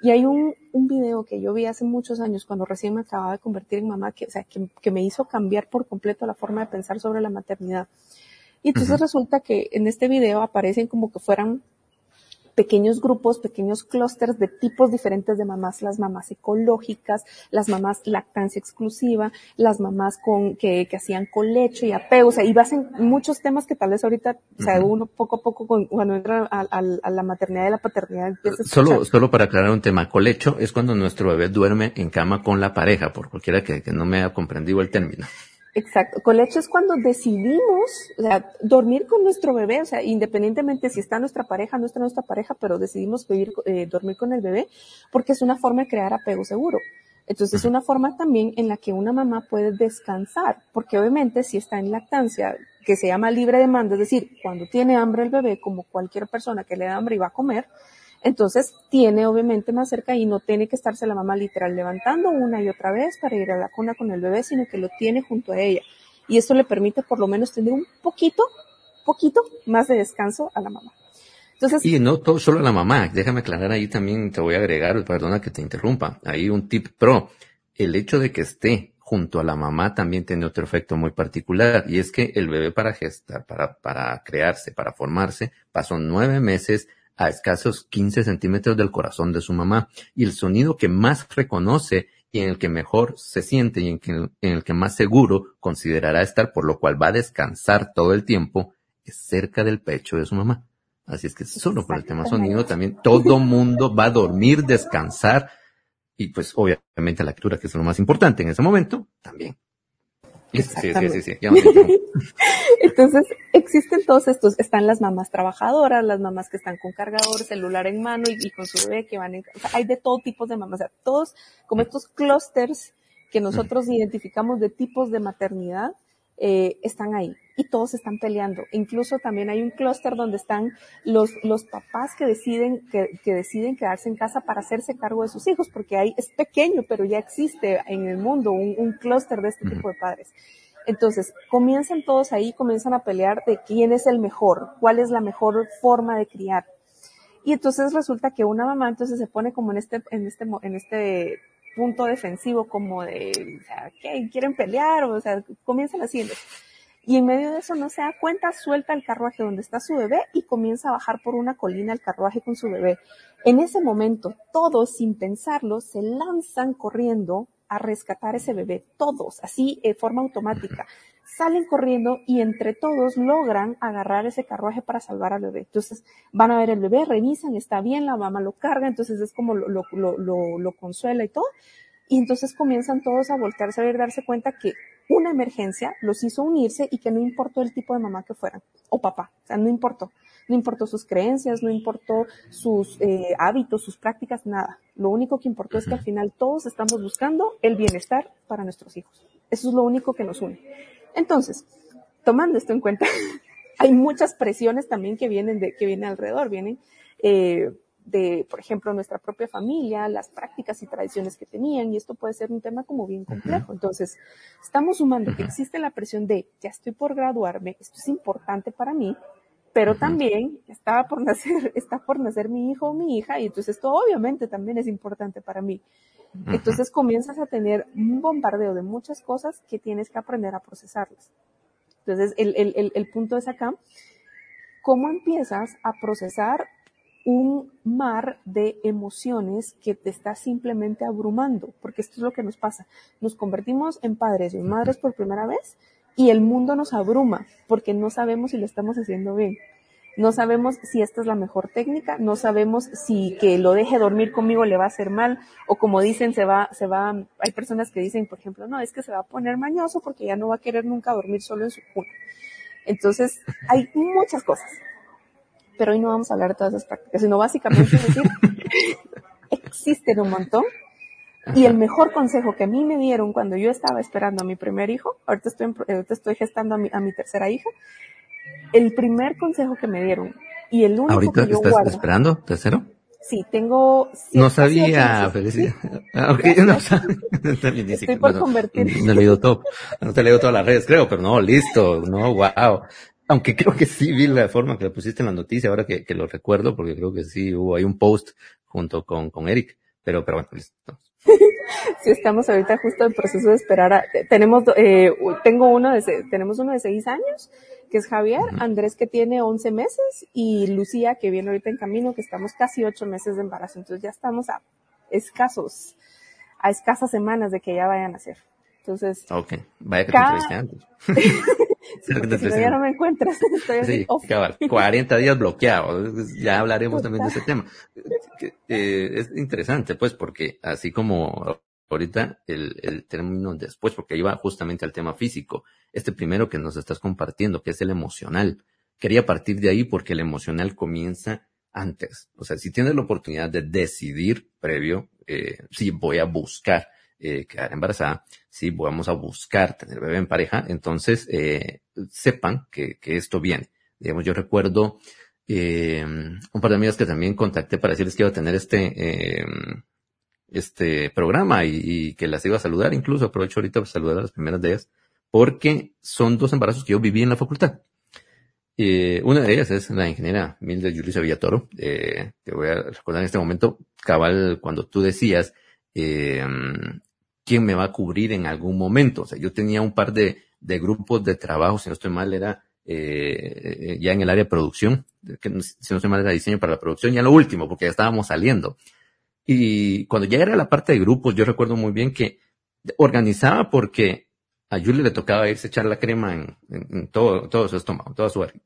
Speaker 3: Y hay un, un video que yo vi hace muchos años cuando recién me acababa de convertir en mamá, que, o sea, que, que me hizo cambiar por completo la forma de pensar sobre la maternidad. Y entonces resulta que en este video aparecen como que fueran pequeños grupos, pequeños clústeres de tipos diferentes de mamás, las mamás ecológicas, las mamás lactancia exclusiva, las mamás con, que, que hacían colecho y apego, o sea, y en muchos temas que tal vez ahorita, o sea, uno poco a poco cuando entra a, a, la maternidad y la paternidad empieza a
Speaker 1: Solo, solo para aclarar un tema, colecho es cuando nuestro bebé duerme en cama con la pareja, por cualquiera que, que no me haya comprendido el término.
Speaker 3: Exacto. Colecho es cuando decidimos, o sea, dormir con nuestro bebé, o sea, independientemente si está nuestra pareja, no está nuestra pareja, pero decidimos vivir, eh, dormir con el bebé, porque es una forma de crear apego seguro. Entonces es una forma también en la que una mamá puede descansar, porque obviamente si está en lactancia, que se llama libre demanda, es decir, cuando tiene hambre el bebé, como cualquier persona que le da hambre y va a comer, entonces tiene obviamente más cerca y no tiene que estarse la mamá literal levantando una y otra vez para ir a la cuna con el bebé, sino que lo tiene junto a ella. Y esto le permite por lo menos tener un poquito, poquito más de descanso a la mamá.
Speaker 1: Entonces, y no todo, solo a la mamá, déjame aclarar ahí también, te voy a agregar, perdona que te interrumpa, ahí un tip pro. El hecho de que esté junto a la mamá también tiene otro efecto muy particular y es que el bebé para gestar, para, para crearse, para formarse, pasó nueve meses a escasos 15 centímetros del corazón de su mamá y el sonido que más reconoce y en el que mejor se siente y en, el que más seguro considerará estar, por lo cual va a descansar todo el tiempo, es cerca del pecho de su mamá. Así es que solo por el tema sonido también todo mundo va a dormir, descansar y pues obviamente la lectura que es lo más importante en ese momento también.
Speaker 3: Sí, sí, sí, Entonces, existen todos estos, están las mamás trabajadoras, las mamás que están con cargador, celular en mano y, con su bebé que van en, o sea, hay de todo tipo de mamás, o sea, todos como estos clústeres que nosotros identificamos de tipos de maternidad, eh, están ahí y todos están peleando. Incluso también hay un clúster donde están los, los papás que deciden, que, que, deciden quedarse en casa para hacerse cargo de sus hijos, porque ahí es pequeño, pero ya existe en el mundo un, un clúster de este tipo de padres. Entonces, comienzan todos ahí, comienzan a pelear de quién es el mejor, cuál es la mejor forma de criar. Y entonces resulta que una mamá entonces se pone como en este, en este, en este punto defensivo como de, o sea, ¿qué? ¿Quieren pelear? O sea, comienzan haciendo. Y en medio de eso no se da cuenta, suelta el carruaje donde está su bebé y comienza a bajar por una colina el carruaje con su bebé. En ese momento, todos, sin pensarlo, se lanzan corriendo a rescatar ese bebé. Todos, así de forma automática. Salen corriendo y entre todos logran agarrar ese carruaje para salvar al bebé. Entonces van a ver el bebé, revisan, está bien, la mamá lo carga, entonces es como lo, lo, lo, lo consuela y todo. Y entonces comienzan todos a voltearse a ver, darse cuenta que una emergencia los hizo unirse y que no importó el tipo de mamá que fueran, o papá, o sea, no importó. No importó sus creencias, no importó sus eh, hábitos, sus prácticas, nada. Lo único que importó es que al final todos estamos buscando el bienestar para nuestros hijos. Eso es lo único que nos une. Entonces, tomando esto en cuenta, hay muchas presiones también que vienen de, que vienen alrededor, vienen, eh, de, por ejemplo, nuestra propia familia, las prácticas y tradiciones que tenían, y esto puede ser un tema como bien complejo. Entonces, estamos sumando que existe la presión de, ya estoy por graduarme, esto es importante para mí, pero también estaba por nacer, está por nacer mi hijo o mi hija, y entonces esto obviamente también es importante para mí. Entonces comienzas a tener un bombardeo de muchas cosas que tienes que aprender a procesarlas. Entonces, el, el, el punto es acá, ¿cómo empiezas a procesar un mar de emociones que te está simplemente abrumando, porque esto es lo que nos pasa. Nos convertimos en padres y en madres por primera vez y el mundo nos abruma porque no sabemos si lo estamos haciendo bien. No sabemos si esta es la mejor técnica, no sabemos si que lo deje dormir conmigo le va a hacer mal, o como dicen, se va, se va, hay personas que dicen, por ejemplo, no, es que se va a poner mañoso porque ya no va a querer nunca dormir solo en su cuna. Entonces, hay muchas cosas pero hoy no vamos a hablar de todas esas prácticas, sino básicamente decir, existen un montón. Y el mejor consejo que a mí me dieron cuando yo estaba esperando a mi primer hijo, ahorita estoy, ahorita estoy gestando a mi, a mi tercera hija, el primer consejo que me dieron y el único
Speaker 1: ¿Ahorita
Speaker 3: que yo
Speaker 1: estás
Speaker 3: guardo.
Speaker 1: esperando? ¿Tercero?
Speaker 3: Sí, tengo.
Speaker 1: No sabía, felicidad. Ah, ok, no sabía.
Speaker 3: Estoy por
Speaker 1: bueno,
Speaker 3: convertir.
Speaker 1: No he leído todo. No te he leído todas las redes, creo, pero no, listo. No, wow. Aunque creo que sí vi la forma que la pusiste en la noticia, ahora que, que lo recuerdo, porque creo que sí hubo ahí un post junto con, con Eric. Pero, pero bueno, listo.
Speaker 3: Sí, estamos ahorita justo en proceso de esperar a, tenemos, eh, tengo uno de, tenemos uno de seis años, que es Javier, Andrés que tiene 11 meses y Lucía que viene ahorita en camino, que estamos casi ocho meses de embarazo. Entonces ya estamos a escasos, a escasas semanas de que ya vayan a nacer. Entonces,
Speaker 1: Ok. Vaya que te
Speaker 3: Cada-
Speaker 1: entrevisté antes.
Speaker 3: sí, si no ya no me encuentras, estoy
Speaker 1: Sí,
Speaker 3: off.
Speaker 1: cabal, 40 días bloqueados. Ya hablaremos también de ese tema. Eh, es interesante, pues, porque así como ahorita el, el término después, porque iba justamente al tema físico, este primero que nos estás compartiendo, que es el emocional. Quería partir de ahí porque el emocional comienza antes. O sea, si tienes la oportunidad de decidir previo, eh, si voy a buscar eh, quedar embarazada, si vamos a buscar tener bebé en pareja, entonces eh, sepan que, que esto viene. Digamos, yo recuerdo eh, un par de amigas que también contacté para decirles que iba a tener este, eh, este programa y, y que las iba a saludar. Incluso aprovecho ahorita para saludar a las primeras de ellas, porque son dos embarazos que yo viví en la facultad. Eh, una de ellas es la ingeniera Milda Julissa Villatoro. Eh, te voy a recordar en este momento, cabal, cuando tú decías, eh, quién me va a cubrir en algún momento. O sea, yo tenía un par de, de grupos de trabajo, si no estoy mal, era eh, ya en el área de producción, si no estoy mal era diseño para la producción, ya lo último, porque ya estábamos saliendo. Y cuando ya era la parte de grupos, yo recuerdo muy bien que organizaba porque a Julie le tocaba irse a echar la crema en, todo, su estómago, toda su barriga.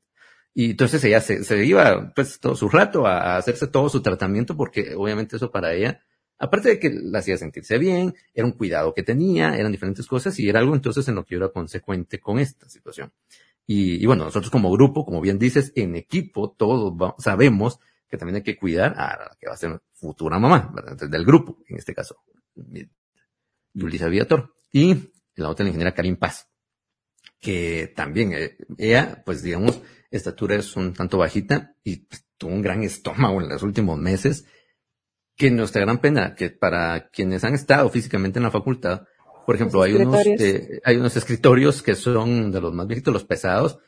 Speaker 1: Y entonces ella se, se iba pues todo su rato a, hacerse todo su tratamiento porque obviamente eso para ella, aparte de que la hacía sentirse bien, era un cuidado que tenía, eran diferentes cosas y era algo entonces en lo que yo era consecuente con esta situación. Y, y bueno, nosotros como grupo, como bien dices, en equipo, todos sabemos que también hay que cuidar a la que va a ser futura mamá, del grupo, en este caso, Yulisa Viator. Y la otra, la ingeniera Karim Paz, que también, eh, ella, pues digamos, estatura es un tanto bajita y pues, tuvo un gran estómago en los últimos meses, que nuestra gran pena, que para quienes han estado físicamente en la facultad, por ejemplo, hay unos, eh, hay unos escritorios que son de los más viejitos, los pesados,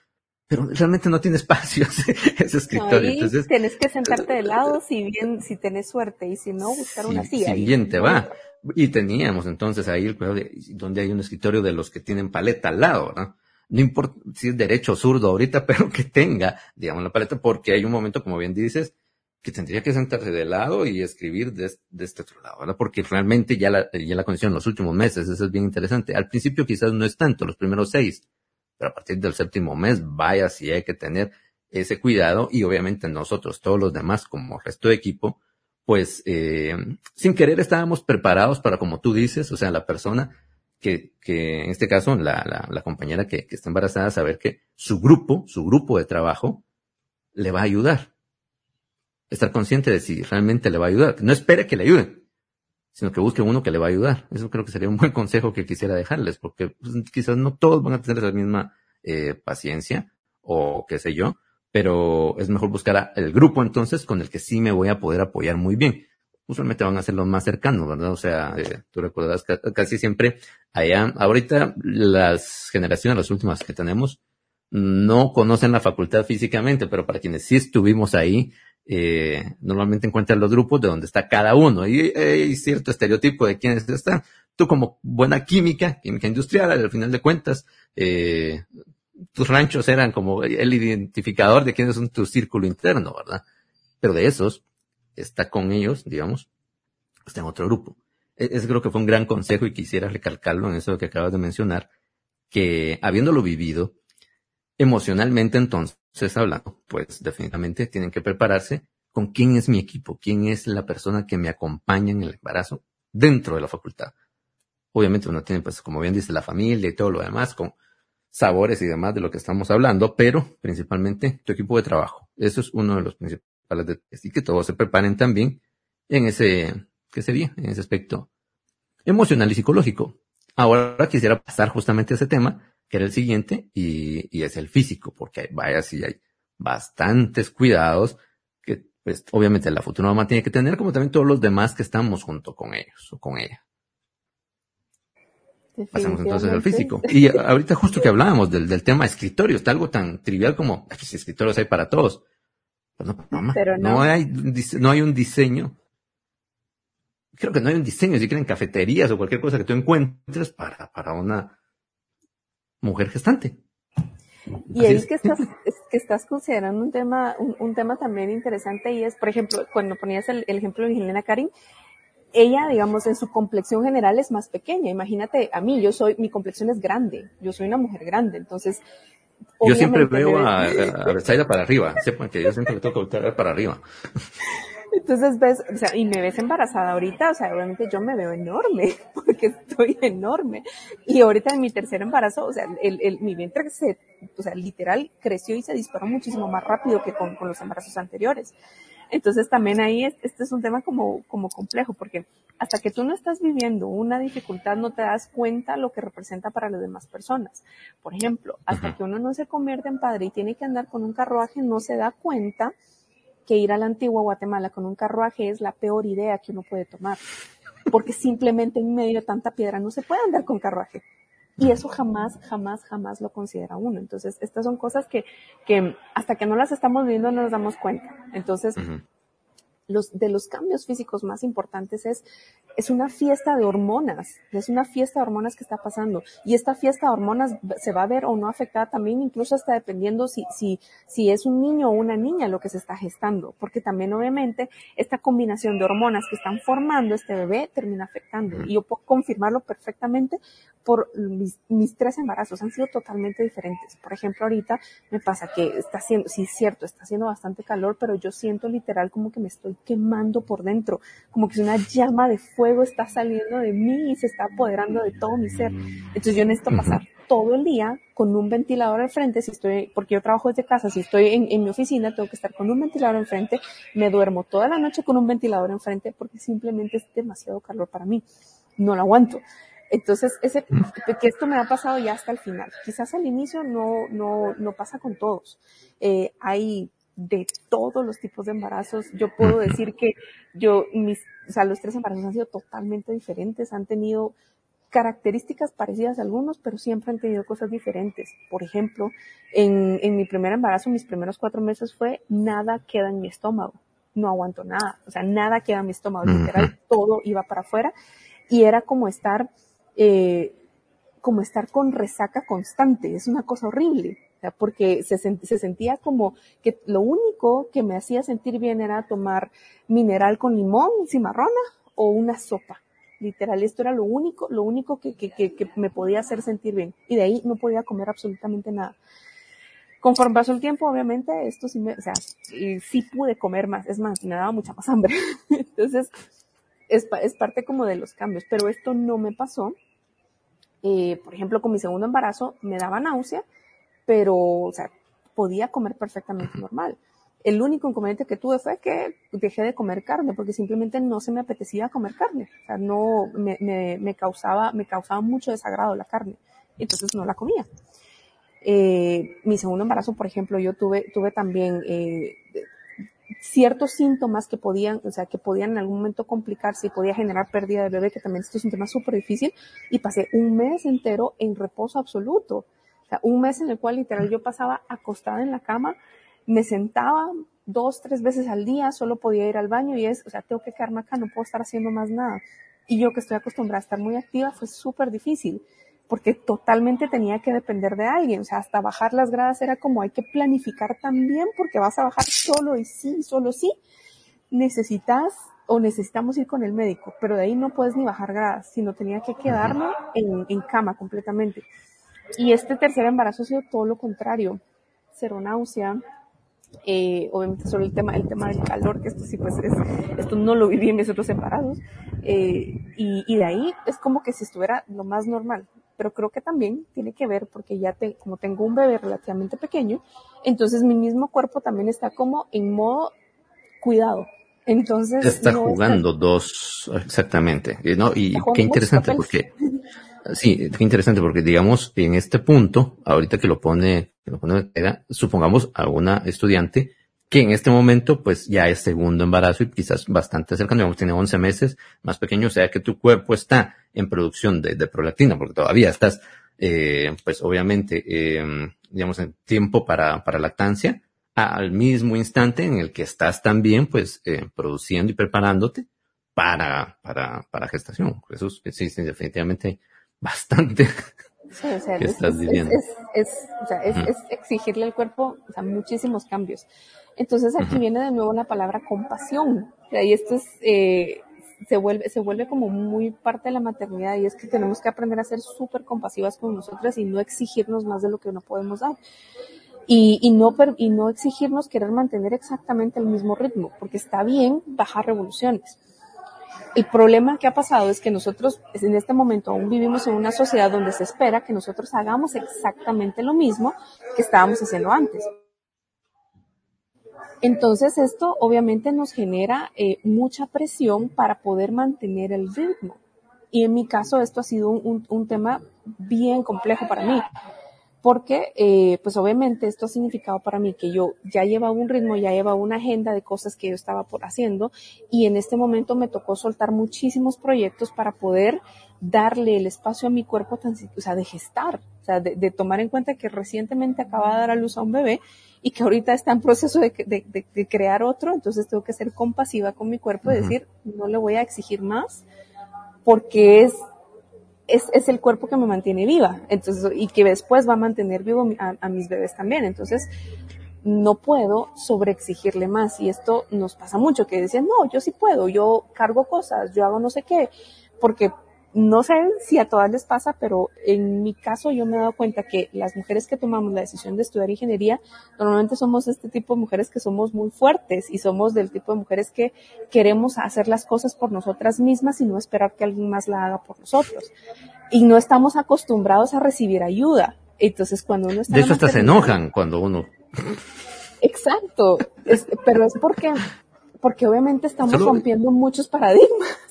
Speaker 1: pero realmente no tiene espacio ese, escritorio.
Speaker 3: Ahí
Speaker 1: Entonces,
Speaker 3: tenés que sentarte de lado si bien, si tenés suerte y si no, buscar una
Speaker 1: si,
Speaker 3: silla.
Speaker 1: si bien te va. Y teníamos entonces ahí el cuidado de donde hay un escritorio de los que tienen paleta al lado, ¿no? No importa si es derecho o zurdo ahorita, pero que tenga, digamos, la paleta, porque hay un momento, como bien dices, que tendría que sentarse de lado y escribir de, de este otro lado, ¿verdad? Porque realmente ya la, ya la condición en los últimos meses, eso es bien interesante. Al principio quizás no es tanto, los primeros seis, pero a partir del séptimo mes, vaya si hay que tener ese cuidado y obviamente nosotros, todos los demás, como resto de equipo, pues eh, sin querer estábamos preparados para, como tú dices, o sea, la persona que, que en este caso, la, la, compañera que, que está embarazada, saber que su grupo, su grupo de trabajo, le va a ayudar. Estar consciente de si realmente le va a ayudar. No espere que le ayuden, sino que busque uno que le va a ayudar. Eso creo que sería un buen consejo que quisiera dejarles, porque pues, quizás no todos van a tener la misma eh, paciencia o qué sé yo, pero es mejor buscar el grupo entonces con el que sí me voy a poder apoyar muy bien. Usualmente van a ser los más cercanos, ¿verdad? O sea, eh, tú recuerdas que casi siempre allá, ahorita las generaciones, las últimas que tenemos, no conocen la facultad físicamente, pero para quienes sí estuvimos ahí, eh, normalmente encuentran los grupos de donde está cada uno y hay cierto estereotipo de quiénes están. Tú como buena química, química industrial, al final de cuentas, eh, tus ranchos eran como el identificador de quién es tu círculo interno, ¿verdad? Pero de esos, está con ellos, digamos, está en otro grupo. E-, ese creo que fue un gran consejo y quisiera recalcarlo en eso que acabas de mencionar, que habiéndolo vivido, emocionalmente entonces hablando, pues definitivamente tienen que prepararse con quién es mi equipo, quién es la persona que me acompaña en el embarazo dentro de la facultad. Obviamente uno tiene, pues, como bien dice, la familia y todo lo demás, con sabores y demás de lo que estamos hablando, pero principalmente tu equipo de trabajo. Eso es uno de los principales detalles y que todos se preparen también en ese, ¿qué sería? En ese aspecto emocional y psicológico. Ahora quisiera pasar justamente a ese tema, que era el siguiente, y, y es el físico, porque vaya si hay bastantes cuidados que, pues, obviamente la futura mamá tiene que tener, como también todos los demás que estamos junto con ellos o con ella. Pasamos entonces al físico. Y ahorita justo que hablábamos del, del tema escritorio, está algo tan trivial como, pues escritorios hay para todos. Pues no, mamá, no. no. hay, no hay un diseño. Creo que no hay un diseño, si quieren cafeterías o cualquier cosa que tú encuentres para, para una mujer gestante.
Speaker 3: Y ahí es que estás, es que estás considerando un tema, un, un, tema también interesante y es, por ejemplo, cuando ponías el, el ejemplo de Helena Karin, ella, digamos, en su complexión general es más pequeña. Imagínate, a mí, yo soy, mi complexión es grande, yo soy una mujer grande, entonces...
Speaker 1: Yo siempre veo a, a, para arriba, sepan que yo siempre le tengo que voltear para arriba.
Speaker 3: Entonces ves, o sea, y me ves embarazada ahorita, o sea, obviamente yo me veo enorme, porque estoy enorme. Y ahorita en mi tercer embarazo, o sea, el, el, mi vientre se, o sea, literal creció y se disparó muchísimo más rápido que con, con los embarazos anteriores. Entonces también ahí este es un tema como, como complejo, porque hasta que tú no estás viviendo una dificultad no te das cuenta lo que representa para las demás personas. Por ejemplo, hasta que uno no se convierte en padre y tiene que andar con un carruaje, no se da cuenta que ir a la antigua Guatemala con un carruaje es la peor idea que uno puede tomar. Porque simplemente en medio de tanta piedra no se puede andar con carruaje. Y eso jamás, jamás, jamás lo considera uno. Entonces, estas son cosas que, que hasta que no las estamos viendo no nos damos cuenta. Entonces, los, de los cambios físicos más importantes es, es una fiesta de hormonas, es una fiesta de hormonas que está pasando. Y esta fiesta de hormonas se va a ver o no afectada también, incluso hasta dependiendo si, si, si es un niño o una niña lo que se está gestando. Porque también obviamente esta combinación de hormonas que están formando este bebé termina afectando. Y yo puedo confirmarlo perfectamente por mis, mis tres embarazos han sido totalmente diferentes. Por ejemplo, ahorita me pasa que está haciendo, sí es cierto, está haciendo bastante calor, pero yo siento literal como que me estoy quemando por dentro, como que una llama de fuego está saliendo de mí y se está apoderando de todo mi ser. Entonces yo necesito pasar todo el día con un ventilador al frente, si estoy, porque yo trabajo desde casa, si estoy en, en mi oficina, tengo que estar con un ventilador enfrente, me duermo toda la noche con un ventilador enfrente porque simplemente es demasiado calor para mí. No lo aguanto. Entonces, ese, que esto me ha pasado ya hasta el final. Quizás al inicio no, no, no pasa con todos. Eh, hay de todos los tipos de embarazos. Yo puedo decir que yo, mis, o sea, los tres embarazos han sido totalmente diferentes, han tenido características parecidas a algunos, pero siempre han tenido cosas diferentes. Por ejemplo, en, en mi primer embarazo, mis primeros cuatro meses fue nada queda en mi estómago. No aguanto nada. O sea, nada queda en mi estómago. Literal, todo iba para afuera. Y era como estar, eh, como estar con resaca constante. Es una cosa horrible porque se, se, sentía como que lo único que me hacía sentir bien era tomar mineral con limón, cimarrona o una sopa. Literal, esto era lo único, lo único que, que, que, me podía hacer sentir bien. Y de ahí no podía comer absolutamente nada. Conforme pasó el tiempo, obviamente, esto sí me, o sea, sí pude comer más, es más, me daba mucha más hambre. Entonces, es, es parte como de los cambios, pero esto no me pasó. Eh, por ejemplo, con mi segundo embarazo me daba náusea, pero, o sea, podía comer perfectamente normal. El único inconveniente que tuve fue que dejé de comer carne porque simplemente no se me apetecía comer carne. O sea, no, me, me, me causaba, me causaba mucho desagrado la carne. Entonces no la comía. Eh, mi segundo embarazo, por ejemplo, yo tuve, tuve también eh, ciertos síntomas que podían, o sea, que podían en algún momento complicarse y podía generar pérdida de bebé, que también esto es un tema súper difícil, y pasé un mes entero en reposo absoluto. O sea, un mes en el cual literal yo pasaba acostada en la cama, me sentaba dos, tres veces al día, solo podía ir al baño y es, o sea, tengo que quedarme acá, no puedo estar haciendo más nada. Y yo que estoy acostumbrada a estar muy activa fue súper difícil porque totalmente tenía que depender de alguien. O sea, hasta bajar las gradas era como hay que planificar también porque vas a bajar solo y sí, solo sí. Necesitas o necesitamos ir con el médico, pero de ahí no puedes ni bajar gradas, sino tenía que quedarme en, en cama completamente. Y este tercer embarazo ha sido todo lo contrario. Cero náusea, eh, obviamente solo el tema, el tema del calor, que esto sí pues es, esto no lo viví en mis otros separados, eh, y, y, de ahí es como que si estuviera lo más normal, pero creo que también tiene que ver porque ya te, como tengo un bebé relativamente pequeño, entonces mi mismo cuerpo también está como en modo cuidado. Entonces.
Speaker 1: Está jugando dos, exactamente, ¿no? Y qué interesante porque, sí, qué interesante porque digamos, en este punto, ahorita que lo pone era, supongamos a una estudiante que en este momento pues ya es segundo embarazo y quizás bastante cercano, digamos, tiene 11 meses, más pequeño, o sea que tu cuerpo está en producción de, prolactina, porque todavía estás, eh, pues obviamente, eh, digamos, en tiempo para, para lactancia, al mismo instante en el que estás también, pues, eh, produciendo y preparándote para, para, para gestación. Eso es, definitivamente bastante
Speaker 3: Sí, o sea, es, es, o sea, es, exigirle al cuerpo o sea, muchísimos cambios. Entonces aquí viene de nuevo la palabra compasión. Y esto es, eh, se vuelve, se vuelve como muy parte de la maternidad y es que tenemos que aprender a ser súper compasivas con nosotras y no exigirnos más de lo que no podemos dar. Y, y, no, y no exigirnos querer mantener exactamente el mismo ritmo, porque está bien bajar revoluciones el problema que ha pasado es que nosotros en este momento aún vivimos en una sociedad donde se espera que nosotros hagamos exactamente lo mismo que estábamos haciendo antes. Entonces esto obviamente nos genera eh, mucha presión para poder mantener el ritmo. Y en mi caso esto ha sido un, un tema bien complejo para mí, porque eh, pues obviamente esto ha significado para mí que yo ya llevaba un ritmo, ya llevaba una agenda de cosas que yo estaba por haciendo y en este momento me tocó soltar muchísimos proyectos para poder darle el espacio a mi cuerpo, tan, o sea, de gestar, o sea, de, tomar en cuenta que recientemente acaba de dar a luz a un bebé y que ahorita está en proceso de, de crear otro, entonces tengo que ser compasiva con mi cuerpo y decir, no le voy a exigir más porque es es, es, el cuerpo que me mantiene viva, entonces, y que después va a mantener vivo a, a mis bebés también. Entonces, no puedo sobreexigirle más. Y esto nos pasa mucho, que decían, no, yo sí puedo, yo cargo cosas, yo hago no sé qué, porque no sé si a todas les pasa, pero en mi caso yo me he dado cuenta que las mujeres que tomamos la decisión de estudiar ingeniería, normalmente somos este tipo de mujeres que somos muy fuertes y somos del tipo de mujeres que queremos hacer las cosas por nosotras mismas y no esperar que alguien más la haga por nosotros. Y no estamos acostumbrados a recibir ayuda. Entonces cuando uno está...
Speaker 1: De hecho hasta se enojan cuando uno...
Speaker 3: Exacto, pero es porque, porque obviamente estamos rompiendo muchos paradigmas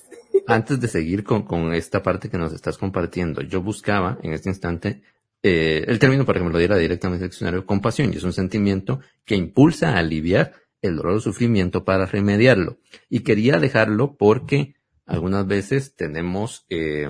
Speaker 1: antes de seguir con, con, esta parte que nos estás compartiendo, yo buscaba en este instante eh, el término, por ejemplo, lo diera directamente del diccionario compasión y es un sentimiento que impulsa a aliviar el dolor o sufrimiento para remediarlo. Y quería dejarlo porque algunas veces tenemos, eh,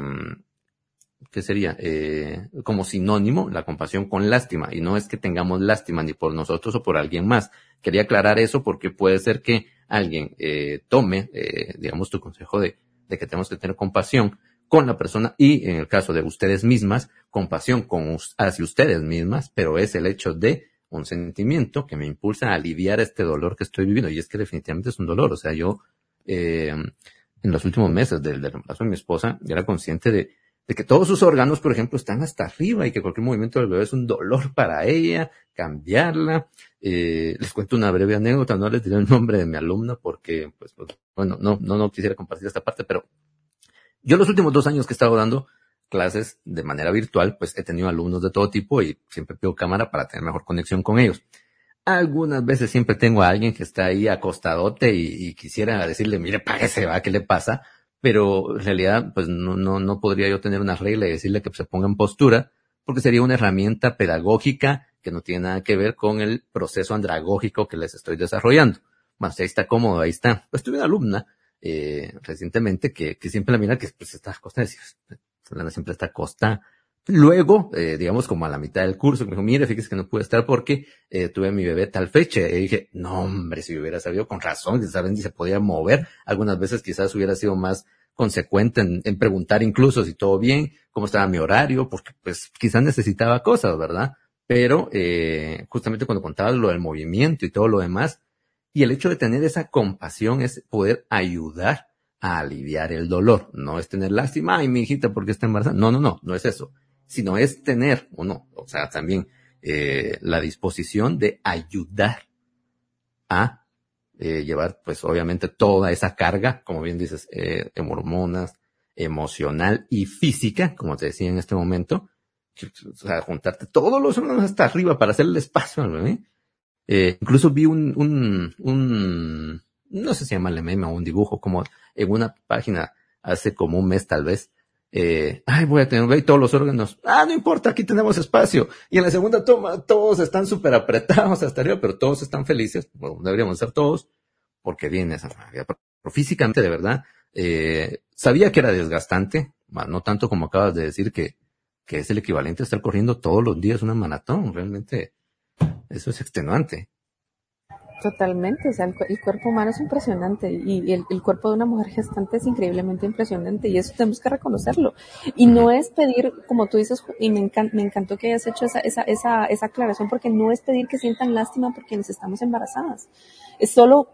Speaker 1: ¿qué sería? Eh, como sinónimo la compasión con lástima. Y no es que tengamos lástima ni por nosotros o por alguien más. Quería aclarar eso porque puede ser que alguien eh, tome, eh, digamos, tu consejo de de que tenemos que tener compasión con la persona y en el caso de ustedes mismas, compasión con, hacia ustedes mismas, pero es el hecho de un sentimiento que me impulsa a aliviar este dolor que estoy viviendo y es que definitivamente es un dolor, o sea, yo eh, en los últimos meses del, embarazo de mi esposa era consciente de, de que todos sus órganos, por ejemplo, están hasta arriba y que cualquier movimiento del bebé es un dolor para ella, cambiarla. Eh, les cuento una breve anécdota, no les diré el nombre de mi alumna porque, pues, pues, bueno, no, no, no quisiera compartir esta parte, pero yo los últimos dos años que he estado dando clases de manera virtual, pues he tenido alumnos de todo tipo y siempre pido cámara para tener mejor conexión con ellos. Algunas veces siempre tengo a alguien que está ahí acostadote y, y quisiera decirle, mire, páguese, va, ¿qué le pasa? pero en realidad pues no, no, no podría yo tener una regla y decirle que se ponga en postura porque sería una herramienta pedagógica que no tiene nada que ver con el proceso andragógico que les estoy desarrollando. Bueno, si ahí está cómodo, ahí está. Pues tuve una alumna eh, recientemente que, que siempre la mira que pues está costa, fulana siempre está costa. Luego, eh, digamos como a la mitad del curso, me dijo, mire, fíjese que no pude estar porque eh, tuve a mi bebé tal fecha. Y dije, no hombre, si hubiera sabido con razón, saben si se podía mover. Algunas veces quizás hubiera sido más consecuente en, en, preguntar incluso si todo bien, cómo estaba mi horario, porque pues quizás necesitaba cosas, ¿verdad? Pero eh, justamente cuando contabas lo del movimiento y todo lo demás, y el hecho de tener esa compasión es poder ayudar a aliviar el dolor. No es tener lástima, ay, mi hijita, porque está embarazada. No, no, no, no es eso. Sino es tener, o no, o sea, también eh, la disposición de ayudar a eh, llevar, pues obviamente, toda esa carga, como bien dices, eh, en hormonas, emocional y física, como te decía en este momento, o sea, juntarte todos los órganos hasta arriba para hacer el espacio al bebé eh, incluso vi un, un, un, no sé si llama meme o un dibujo, como en una página hace como un mes tal vez. Eh, ay, voy a tener todos los órganos. Ah, no importa, aquí tenemos espacio. Y en la segunda toma, todos están súper apretados hasta arriba, pero todos están felices. Bueno, deberíamos ser todos, porque viene esa magia. Pero físicamente, de verdad, eh, sabía que era desgastante, no tanto como acabas de decir que, que es el equivalente a estar corriendo todos los días una maratón. Realmente, eso es extenuante.
Speaker 3: Totalmente, o sea, el, cuerpo humano es impresionante y el, cuerpo de una mujer gestante es increíblemente impresionante y eso tenemos que reconocerlo. Y no es pedir, como tú dices, y me, me encantó que hayas hecho esa, esa, esa, esa, aclaración, porque no es pedir que sientan lástima porque nos estamos embarazadas. Es solo,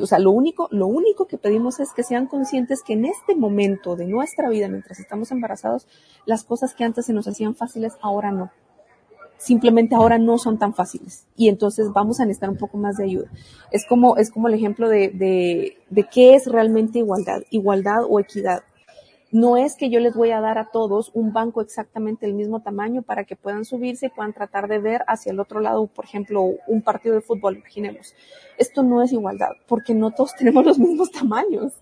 Speaker 3: o sea, lo único, lo único que pedimos es que sean conscientes que en este momento de nuestra vida, mientras estamos embarazados, las cosas que antes se nos hacían fáciles, ahora no simplemente ahora no son tan fáciles y entonces vamos a necesitar un poco más de ayuda. Es como, es como el ejemplo de, de, de qué es realmente igualdad, igualdad o equidad. No es que yo les voy a dar a todos un banco exactamente del mismo tamaño para que puedan subirse y puedan tratar de ver hacia el otro lado, por ejemplo, un partido de fútbol, imaginemos. Esto no es igualdad, porque no todos tenemos los mismos tamaños.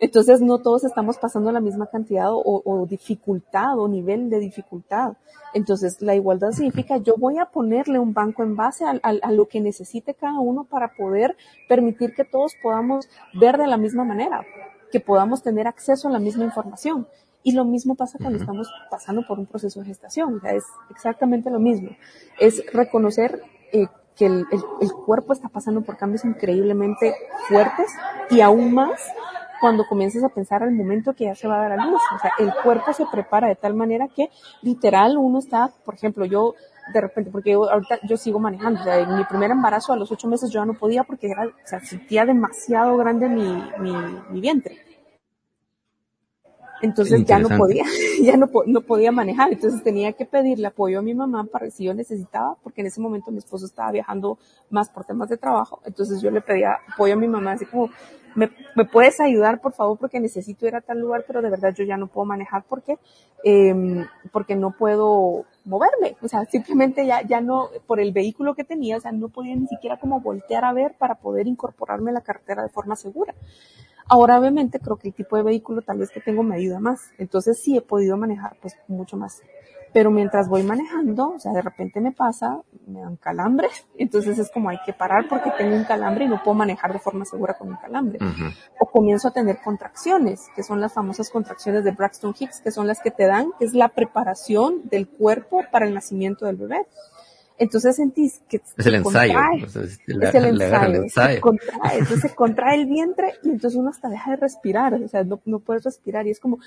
Speaker 3: Entonces no todos estamos pasando la misma cantidad o, dificultad o nivel de dificultad. Entonces la igualdad significa yo voy a ponerle un banco en base a, lo que necesite cada uno para poder permitir que todos podamos ver de la misma manera, que podamos tener acceso a la misma información. Y lo mismo pasa cuando estamos pasando por un proceso de gestación. es exactamente lo mismo. Es reconocer eh, que el, el cuerpo está pasando por cambios increíblemente fuertes y aún más cuando comiences a pensar al momento que ya se va a dar a luz. O sea, el cuerpo se prepara de tal manera que literal uno está, por ejemplo, yo de repente, porque yo, ahorita yo sigo manejando, o sea, en mi primer embarazo a los ocho meses yo ya no podía porque era, o sea, sentía demasiado grande mi, mi, mi vientre. Entonces ya no podía, ya no, no podía manejar. Entonces tenía que pedirle apoyo a mi mamá para si yo necesitaba, porque en ese momento mi esposo estaba viajando más por temas de trabajo. Entonces yo le pedía apoyo a mi mamá, así como, ¿me, me puedes ayudar, por favor? Porque necesito ir a tal lugar, pero de verdad yo ya no puedo manejar porque, eh, porque no puedo moverme. O sea, simplemente ya, ya no, por el vehículo que tenía, o sea, no podía ni siquiera como voltear a ver para poder incorporarme a la carretera de forma segura. Ahora obviamente creo que el tipo de vehículo tal vez que tengo me ayuda más. Entonces sí he podido manejar pues mucho más. Pero mientras voy manejando, o sea, de repente me pasa, me dan calambres, entonces es como hay que parar porque tengo un calambre y no puedo manejar de forma segura con un calambre. O comienzo a tener contracciones, que son las famosas contracciones de Braxton Hicks, que son las que te dan, que es la preparación del cuerpo para el nacimiento del bebé. Entonces sentís que
Speaker 1: es el ensayo,
Speaker 3: es el ensayo, Se contrae, entonces se contrae el vientre y entonces uno hasta deja de respirar, o sea, no, no puedes respirar y es como,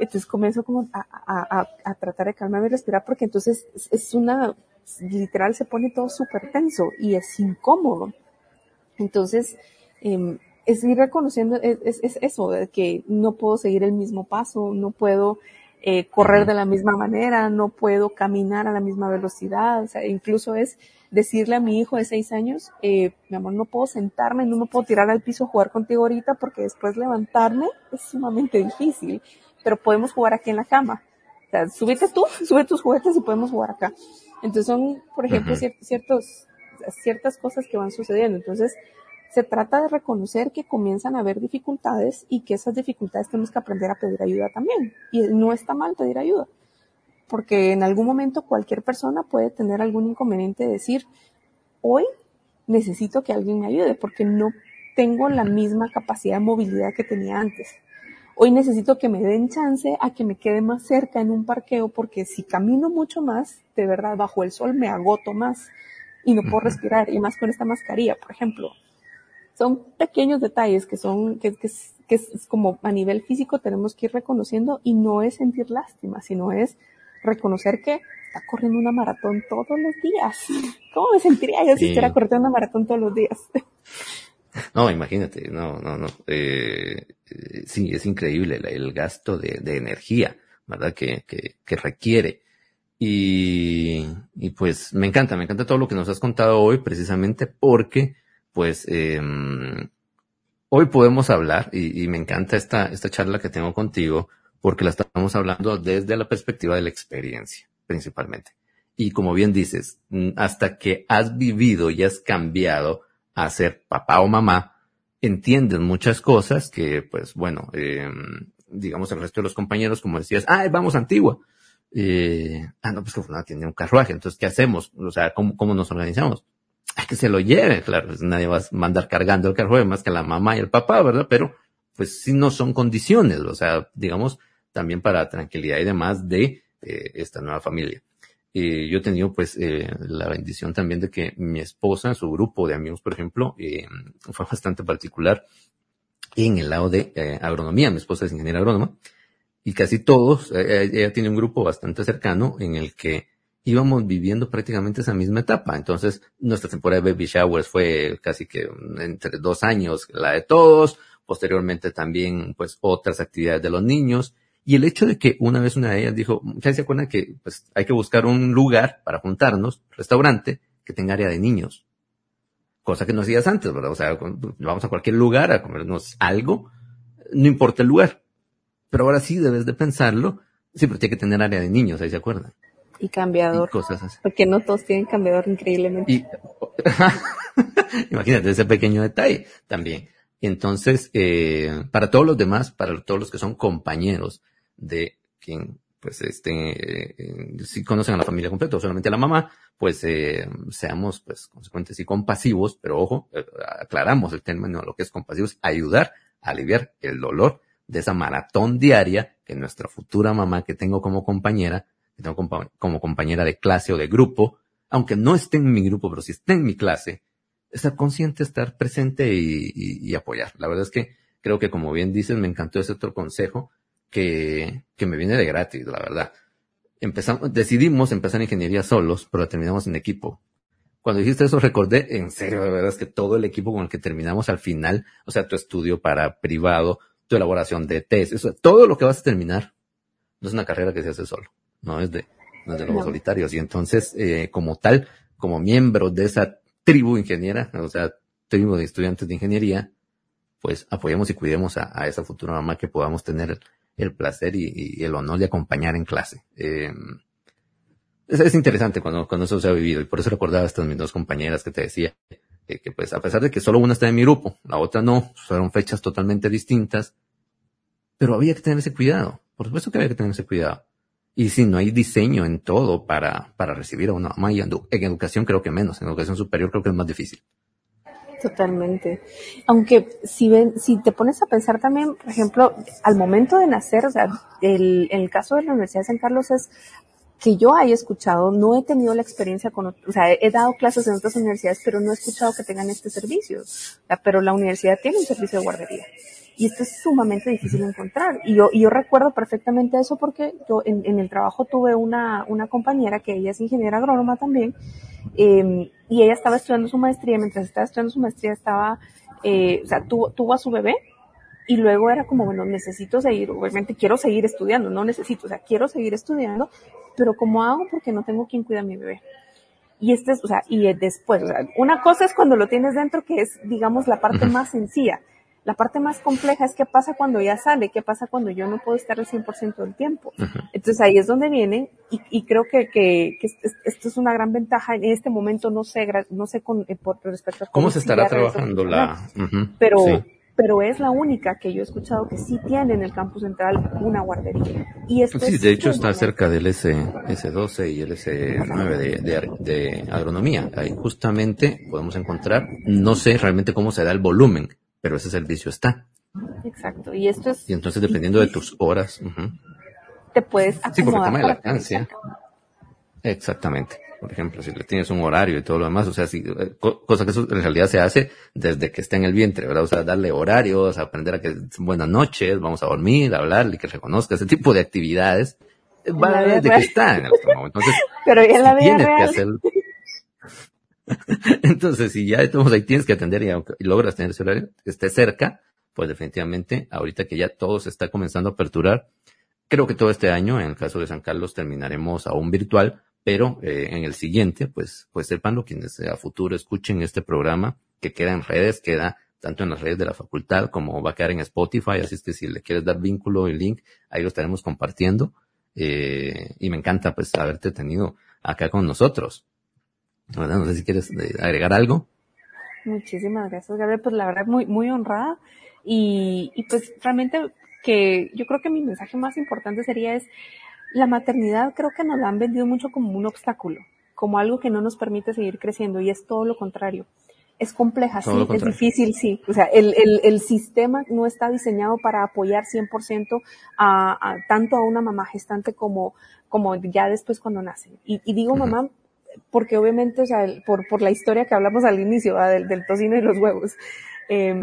Speaker 3: entonces comienzo como a, a, a, tratar de calmarme y respirar porque entonces es una, literal se pone todo súper tenso y es incómodo. Entonces, eh, es ir reconociendo, es, es, eso, de que no puedo seguir el mismo paso, no puedo eh, correr de la misma manera, no puedo caminar a la misma velocidad, o sea, incluso es decirle a mi hijo de seis años, eh, mi amor, no puedo sentarme, no me puedo tirar al piso a jugar contigo ahorita porque después levantarme es sumamente difícil, pero podemos jugar aquí en la cama. O sea, súbete tú, sube tus juguetes y podemos jugar acá. Entonces son, por ejemplo, ciertos, ciertas cosas que van sucediendo. Entonces, se trata de reconocer que comienzan a haber dificultades y que esas dificultades tenemos que aprender a pedir ayuda también. Y no está mal pedir ayuda. porque en algún momento cualquier persona puede tener algún inconveniente de decir, hoy necesito que alguien me ayude porque no tengo la misma capacidad de movilidad que tenía antes. Hoy necesito que me den chance a que me quede más cerca en un parqueo porque si camino mucho más, de verdad, bajo el sol me agoto más y no puedo respirar y más con esta mascarilla, por ejemplo. Son pequeños detalles que son, que, que, que es como a nivel físico tenemos que ir reconociendo y no es sentir lástima, sino es reconocer que está corriendo una maratón todos los días. ¿Cómo me sentiría yo si estuviera corriendo una maratón todos los días?
Speaker 1: No, imagínate, no, no, no. Eh, sí, es increíble el, gasto de, de, energía, ¿verdad? Que, que, que requiere. Y, y, pues me encanta, me encanta todo lo que nos has contado hoy, precisamente porque, pues, eh, hoy podemos hablar, y, y, me encanta esta, esta charla que tengo contigo, porque la estamos hablando desde la perspectiva de la experiencia, principalmente. Y como bien dices, hasta que has vivido y has cambiado a ser papá o mamá, entiendes muchas cosas que, pues bueno, eh, digamos el resto de los compañeros, como decías, ah, vamos a Antigua. Eh, ah, no, pues que no tiene un carruaje, entonces, ¿qué hacemos? O sea, ¿cómo, cómo nos organizamos? Hay que se lo lleve, claro, pues nadie va a mandar cargando el carruaje más que la mamá y el papá, ¿verdad? Pero, pues sí no son condiciones, o sea, digamos, también para tranquilidad y demás de eh, esta nueva familia. Eh, yo he tenido pues eh, la bendición también de que mi esposa, su grupo de amigos, por ejemplo, eh, fue bastante particular en el lado de eh, agronomía. Mi esposa es ingeniera agrónoma y casi todos, eh, ella tiene un grupo bastante cercano en el que íbamos viviendo prácticamente esa misma etapa. Entonces, nuestra temporada de baby showers fue casi que entre dos años la de todos. Posteriormente también, pues, otras actividades de los niños. Y el hecho de que una vez una de ellas dijo, se acuerdan que pues hay que buscar un lugar para juntarnos, restaurante, que tenga área de niños. Cosa que no hacías antes, ¿verdad? O sea, vamos a cualquier lugar a comernos algo, no importa el lugar. Pero ahora sí debes de pensarlo, sí, pero tiene que tener área de niños, ahí se acuerdan.
Speaker 3: Y cambiador.
Speaker 1: Y cosas así.
Speaker 3: Porque no todos tienen cambiador increíblemente.
Speaker 1: Y, imagínate ese pequeño detalle también. Entonces, eh, para todos los demás, para todos los que son compañeros de quien, pues, este, eh, si conocen a la familia completa o solamente a la mamá, pues, eh, seamos, pues, consecuentes y compasivos, pero ojo, eh, aclaramos el término, lo que es compasivos, ayudar a aliviar el dolor de esa maratón diaria que nuestra futura mamá que tengo como compañera, que tengo como compañera de clase o de grupo, aunque no esté en mi grupo, pero si esté en mi clase, estar consciente, estar presente y, y, y, apoyar. La verdad es que creo que como bien dices, me encantó ese otro consejo que, que me viene de gratis, la verdad. Empezamos, decidimos empezar ingeniería solos, pero terminamos en equipo. Cuando dijiste eso recordé, en serio, la verdad es que todo el equipo con el que terminamos al final, o sea, tu estudio para privado, tu elaboración de test, eso, todo lo que vas a terminar, no es una carrera que se hace solo, no es de, no es de los no. solitarios. Y entonces, eh, como tal, como miembro de esa tribu ingeniera, o sea, tribu de estudiantes de ingeniería, pues apoyemos y cuidemos a, a esa futura mamá que podamos tener el, placer y, el honor de acompañar en clase. Eh, es, es, interesante cuando, cuando eso se ha vivido y por eso recordaba a estas mis dos compañeras que te decía que, pues a pesar de que solo una está en mi grupo, la otra no, fueron fechas totalmente distintas, pero había que tener ese cuidado. Por supuesto que había que tener ese cuidado. Y si no hay diseño en todo para, para recibir a una mamá en educación creo que menos, en educación superior creo que es más difícil.
Speaker 3: Totalmente. Aunque si ven, si te pones a pensar también, por ejemplo, al momento de nacer, o sea, el, el caso de la Universidad de San Carlos es que yo haya escuchado, no he tenido la experiencia con, o sea, he dado clases en otras universidades, pero no he escuchado que tengan este servicio. Pero la universidad tiene un servicio de guardería. Y esto es sumamente difícil de encontrar. Y yo, y yo recuerdo perfectamente eso porque yo en, en el trabajo tuve una, una compañera que ella es ingeniera agrónoma también, eh, y ella estaba estudiando su maestría, mientras estaba estudiando su maestría estaba, eh, o sea, tuvo, tuvo a su bebé, y luego era como, bueno, necesito seguir, obviamente quiero seguir estudiando, no necesito, o sea, quiero seguir estudiando, pero ¿cómo hago? Porque no tengo quien cuida a mi bebé. Y este es, o sea, y después, o sea, una cosa es cuando lo tienes dentro, que es, digamos, la parte más sencilla. La parte más compleja es qué pasa cuando ya sale, qué pasa cuando yo no puedo estar el 100% del tiempo. Uh -huh. Entonces ahí es donde vienen y, y creo que, que, que, esto es una gran ventaja. En este momento no sé, no sé con, eh, por respecto a
Speaker 1: cómo se estará trabajando la...
Speaker 3: Uh -huh. Pero, sí pero es la única que yo he escuchado que sí tiene en el campus central una guardería. Y esto
Speaker 1: sí, de hecho está cerca del S, S12 y el S9 de, de, agronomía. Ahí justamente podemos encontrar, no sé realmente cómo se da el volumen, pero ese servicio está.
Speaker 3: Exacto, y esto es...
Speaker 1: Y entonces dependiendo de tus horas...
Speaker 3: Te puedes acomodar.
Speaker 1: Sí, porque Exactamente por ejemplo, si le tienes un horario y todo lo demás, o sea, si, eh, cosa que eso en realidad se hace desde que está en el vientre, ¿verdad? O sea, darle horarios, aprender a que buenas noches, vamos a dormir, hablarle, que reconozca ese tipo de actividades, eh, va desde que está en el estómago. Entonces,
Speaker 3: Pero ya la vida real.
Speaker 1: Entonces, si ya estamos ahí, tienes que atender y, logras tener ese horario, esté cerca, pues definitivamente, ahorita que ya todo se está comenzando a aperturar, creo que todo este año, en el caso de San Carlos, terminaremos aún virtual, pero eh, en el siguiente, pues, pues sepanlo, quienes a futuro escuchen este programa, que queda en redes, queda tanto en las redes de la facultad como va a quedar en Spotify, así es que si le quieres dar vínculo y link, ahí lo estaremos compartiendo. Eh, y me encanta pues haberte tenido acá con nosotros. No sé si quieres eh, agregar algo.
Speaker 3: Muchísimas gracias, Gabriel. Pues la verdad, muy, muy honrada. Y, y pues realmente que yo creo que mi mensaje más importante sería es la maternidad creo que nos la han vendido mucho como un obstáculo, como algo que no nos permite seguir creciendo y es todo lo contrario. Es compleja, sí, es difícil, sí. O sea, el, el, el, sistema no está diseñado para apoyar 100% a, a, tanto a una mamá gestante como, como ya después cuando nace. Y, y digo mamá porque obviamente, o sea, por, por la historia que hablamos al inicio, del, del, tocino y los huevos. Eh,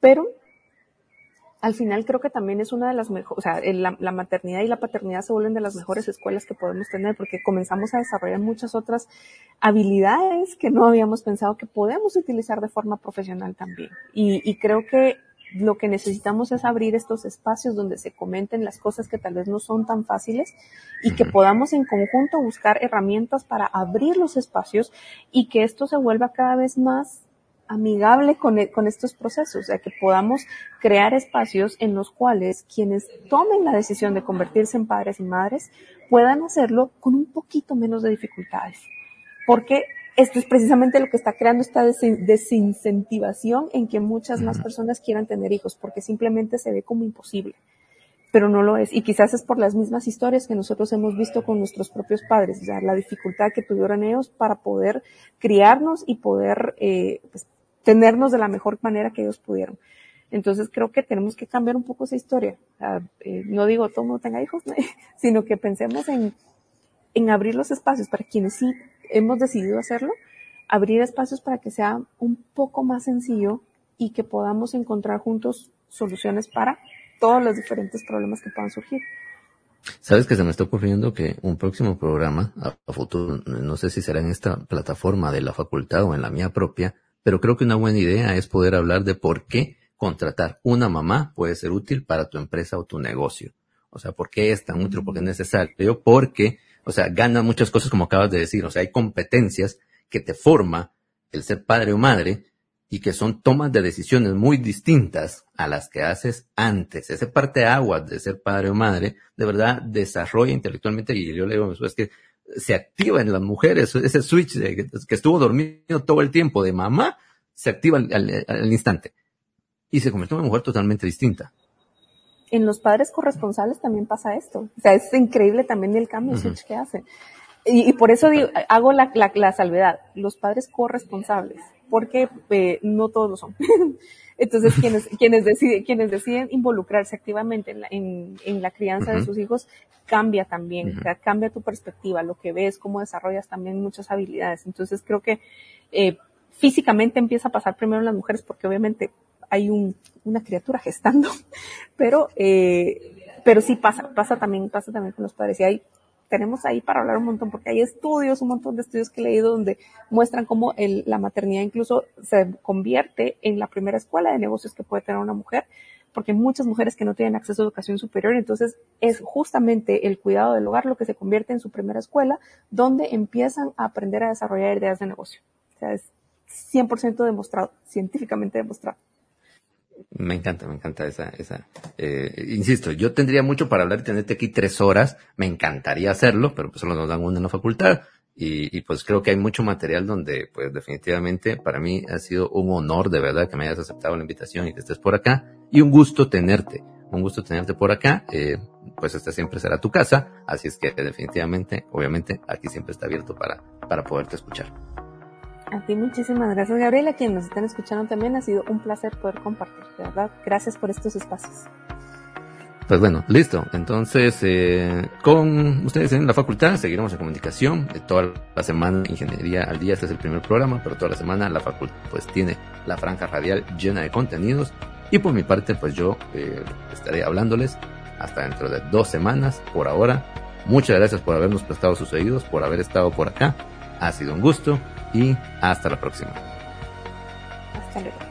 Speaker 3: pero al final creo que también es una de las mejores, o sea, la, la, maternidad y la paternidad se vuelven de las mejores escuelas que podemos tener porque comenzamos a desarrollar muchas otras habilidades que no habíamos pensado que podemos utilizar de forma profesional también. Y, y creo que lo que necesitamos es abrir estos espacios donde se comenten las cosas que tal vez no son tan fáciles y que podamos en conjunto buscar herramientas para abrir los espacios y que esto se vuelva cada vez más amigable con, e, con estos procesos, o sea, que podamos crear espacios en los cuales quienes tomen la decisión de convertirse en padres y madres puedan hacerlo con un poquito menos de dificultades. Porque esto es precisamente lo que está creando esta desincentivación en que muchas más personas quieran tener hijos, porque simplemente se ve como imposible pero no lo es. Y quizás es por las mismas historias que nosotros hemos visto con nuestros propios padres, o sea, la dificultad que tuvieron ellos para poder criarnos y poder eh, pues, tenernos de la mejor manera que ellos pudieron. Entonces creo que tenemos que cambiar un poco esa historia. Eh, no digo todo mundo tenga hijos, sino que pensemos en, en abrir los espacios para quienes sí hemos decidido hacerlo, abrir espacios para que sea un poco más sencillo y que podamos encontrar juntos soluciones para todos los diferentes problemas que puedan surgir.
Speaker 1: Sabes que se me está ocurriendo que un próximo programa a, futuro, no sé si será en esta plataforma de la facultad o en la mía propia, pero creo que una buena idea es poder hablar de por qué contratar una mamá puede ser útil para tu empresa o tu negocio. O sea, ¿por qué es tan útil? ¿Por qué es necesario? Porque, o sea, gana muchas cosas como acabas de decir. O sea, hay competencias que te forma el ser padre o madre y que son tomas de decisiones muy distintas a las que haces antes. Ese parte agua de ser padre o madre, de verdad, desarrolla intelectualmente, y yo le digo es que se activa en las mujeres, ese switch de, que estuvo dormido todo el tiempo de mamá, se activa al, instante. Y se convierte en una mujer totalmente distinta.
Speaker 3: En los padres corresponsales también pasa esto. O sea, es increíble también el cambio switch que hace. Y, por eso digo, hago la, la, salvedad. Los padres corresponsables. Porque eh, no todos lo son. Entonces, quienes, quienes, deciden, quienes deciden involucrarse activamente en la, en, en la crianza de sus hijos, cambia también, o sea, cambia tu perspectiva, lo que ves, cómo desarrollas también muchas habilidades. Entonces, creo que eh, físicamente empieza a pasar primero en las mujeres porque obviamente hay un, una criatura gestando, pero, eh, pero sí pasa, pasa también, pasa también con los padres. Y hay tenemos ahí para hablar un montón, porque hay estudios, un montón de estudios que he leído donde muestran cómo el, la maternidad incluso se convierte en la primera escuela de negocios que puede tener una mujer, porque muchas mujeres que no tienen acceso a educación superior, entonces es justamente el cuidado del hogar lo que se convierte en su primera escuela, donde empiezan a aprender a desarrollar ideas de negocio. O sea, es 100% demostrado, científicamente demostrado.
Speaker 1: Me encanta, me encanta esa, esa, eh, insisto, yo tendría mucho para hablar y tenerte aquí tres horas, me encantaría hacerlo, pero pues solo nos dan una en la facultad Y, pues creo que hay mucho material donde pues definitivamente para mí ha sido un honor de verdad que me hayas aceptado la invitación y que estés por acá y un gusto tenerte, un gusto tenerte por acá. Eh, pues esta siempre será tu casa, así es que definitivamente, obviamente, aquí siempre está abierto para, para poderte escuchar.
Speaker 3: A ti muchísimas gracias, Gabriela. Quienes nos están escuchando también ha sido un placer poder compartir, de verdad. Gracias por estos espacios.
Speaker 1: Pues bueno, listo. Entonces, eh, con ustedes en la facultad seguiremos en comunicación. de toda la semana, Ingeniería al Día, este es el primer programa, pero toda la semana la facultad pues tiene la franja radial llena de contenidos. Y por mi parte, pues yo eh, estaré hablándoles hasta dentro de dos semanas. Por ahora, muchas gracias por habernos prestado sus oídos, por haber estado por acá. Ha sido un gusto y hasta la próxima.
Speaker 3: Hasta luego.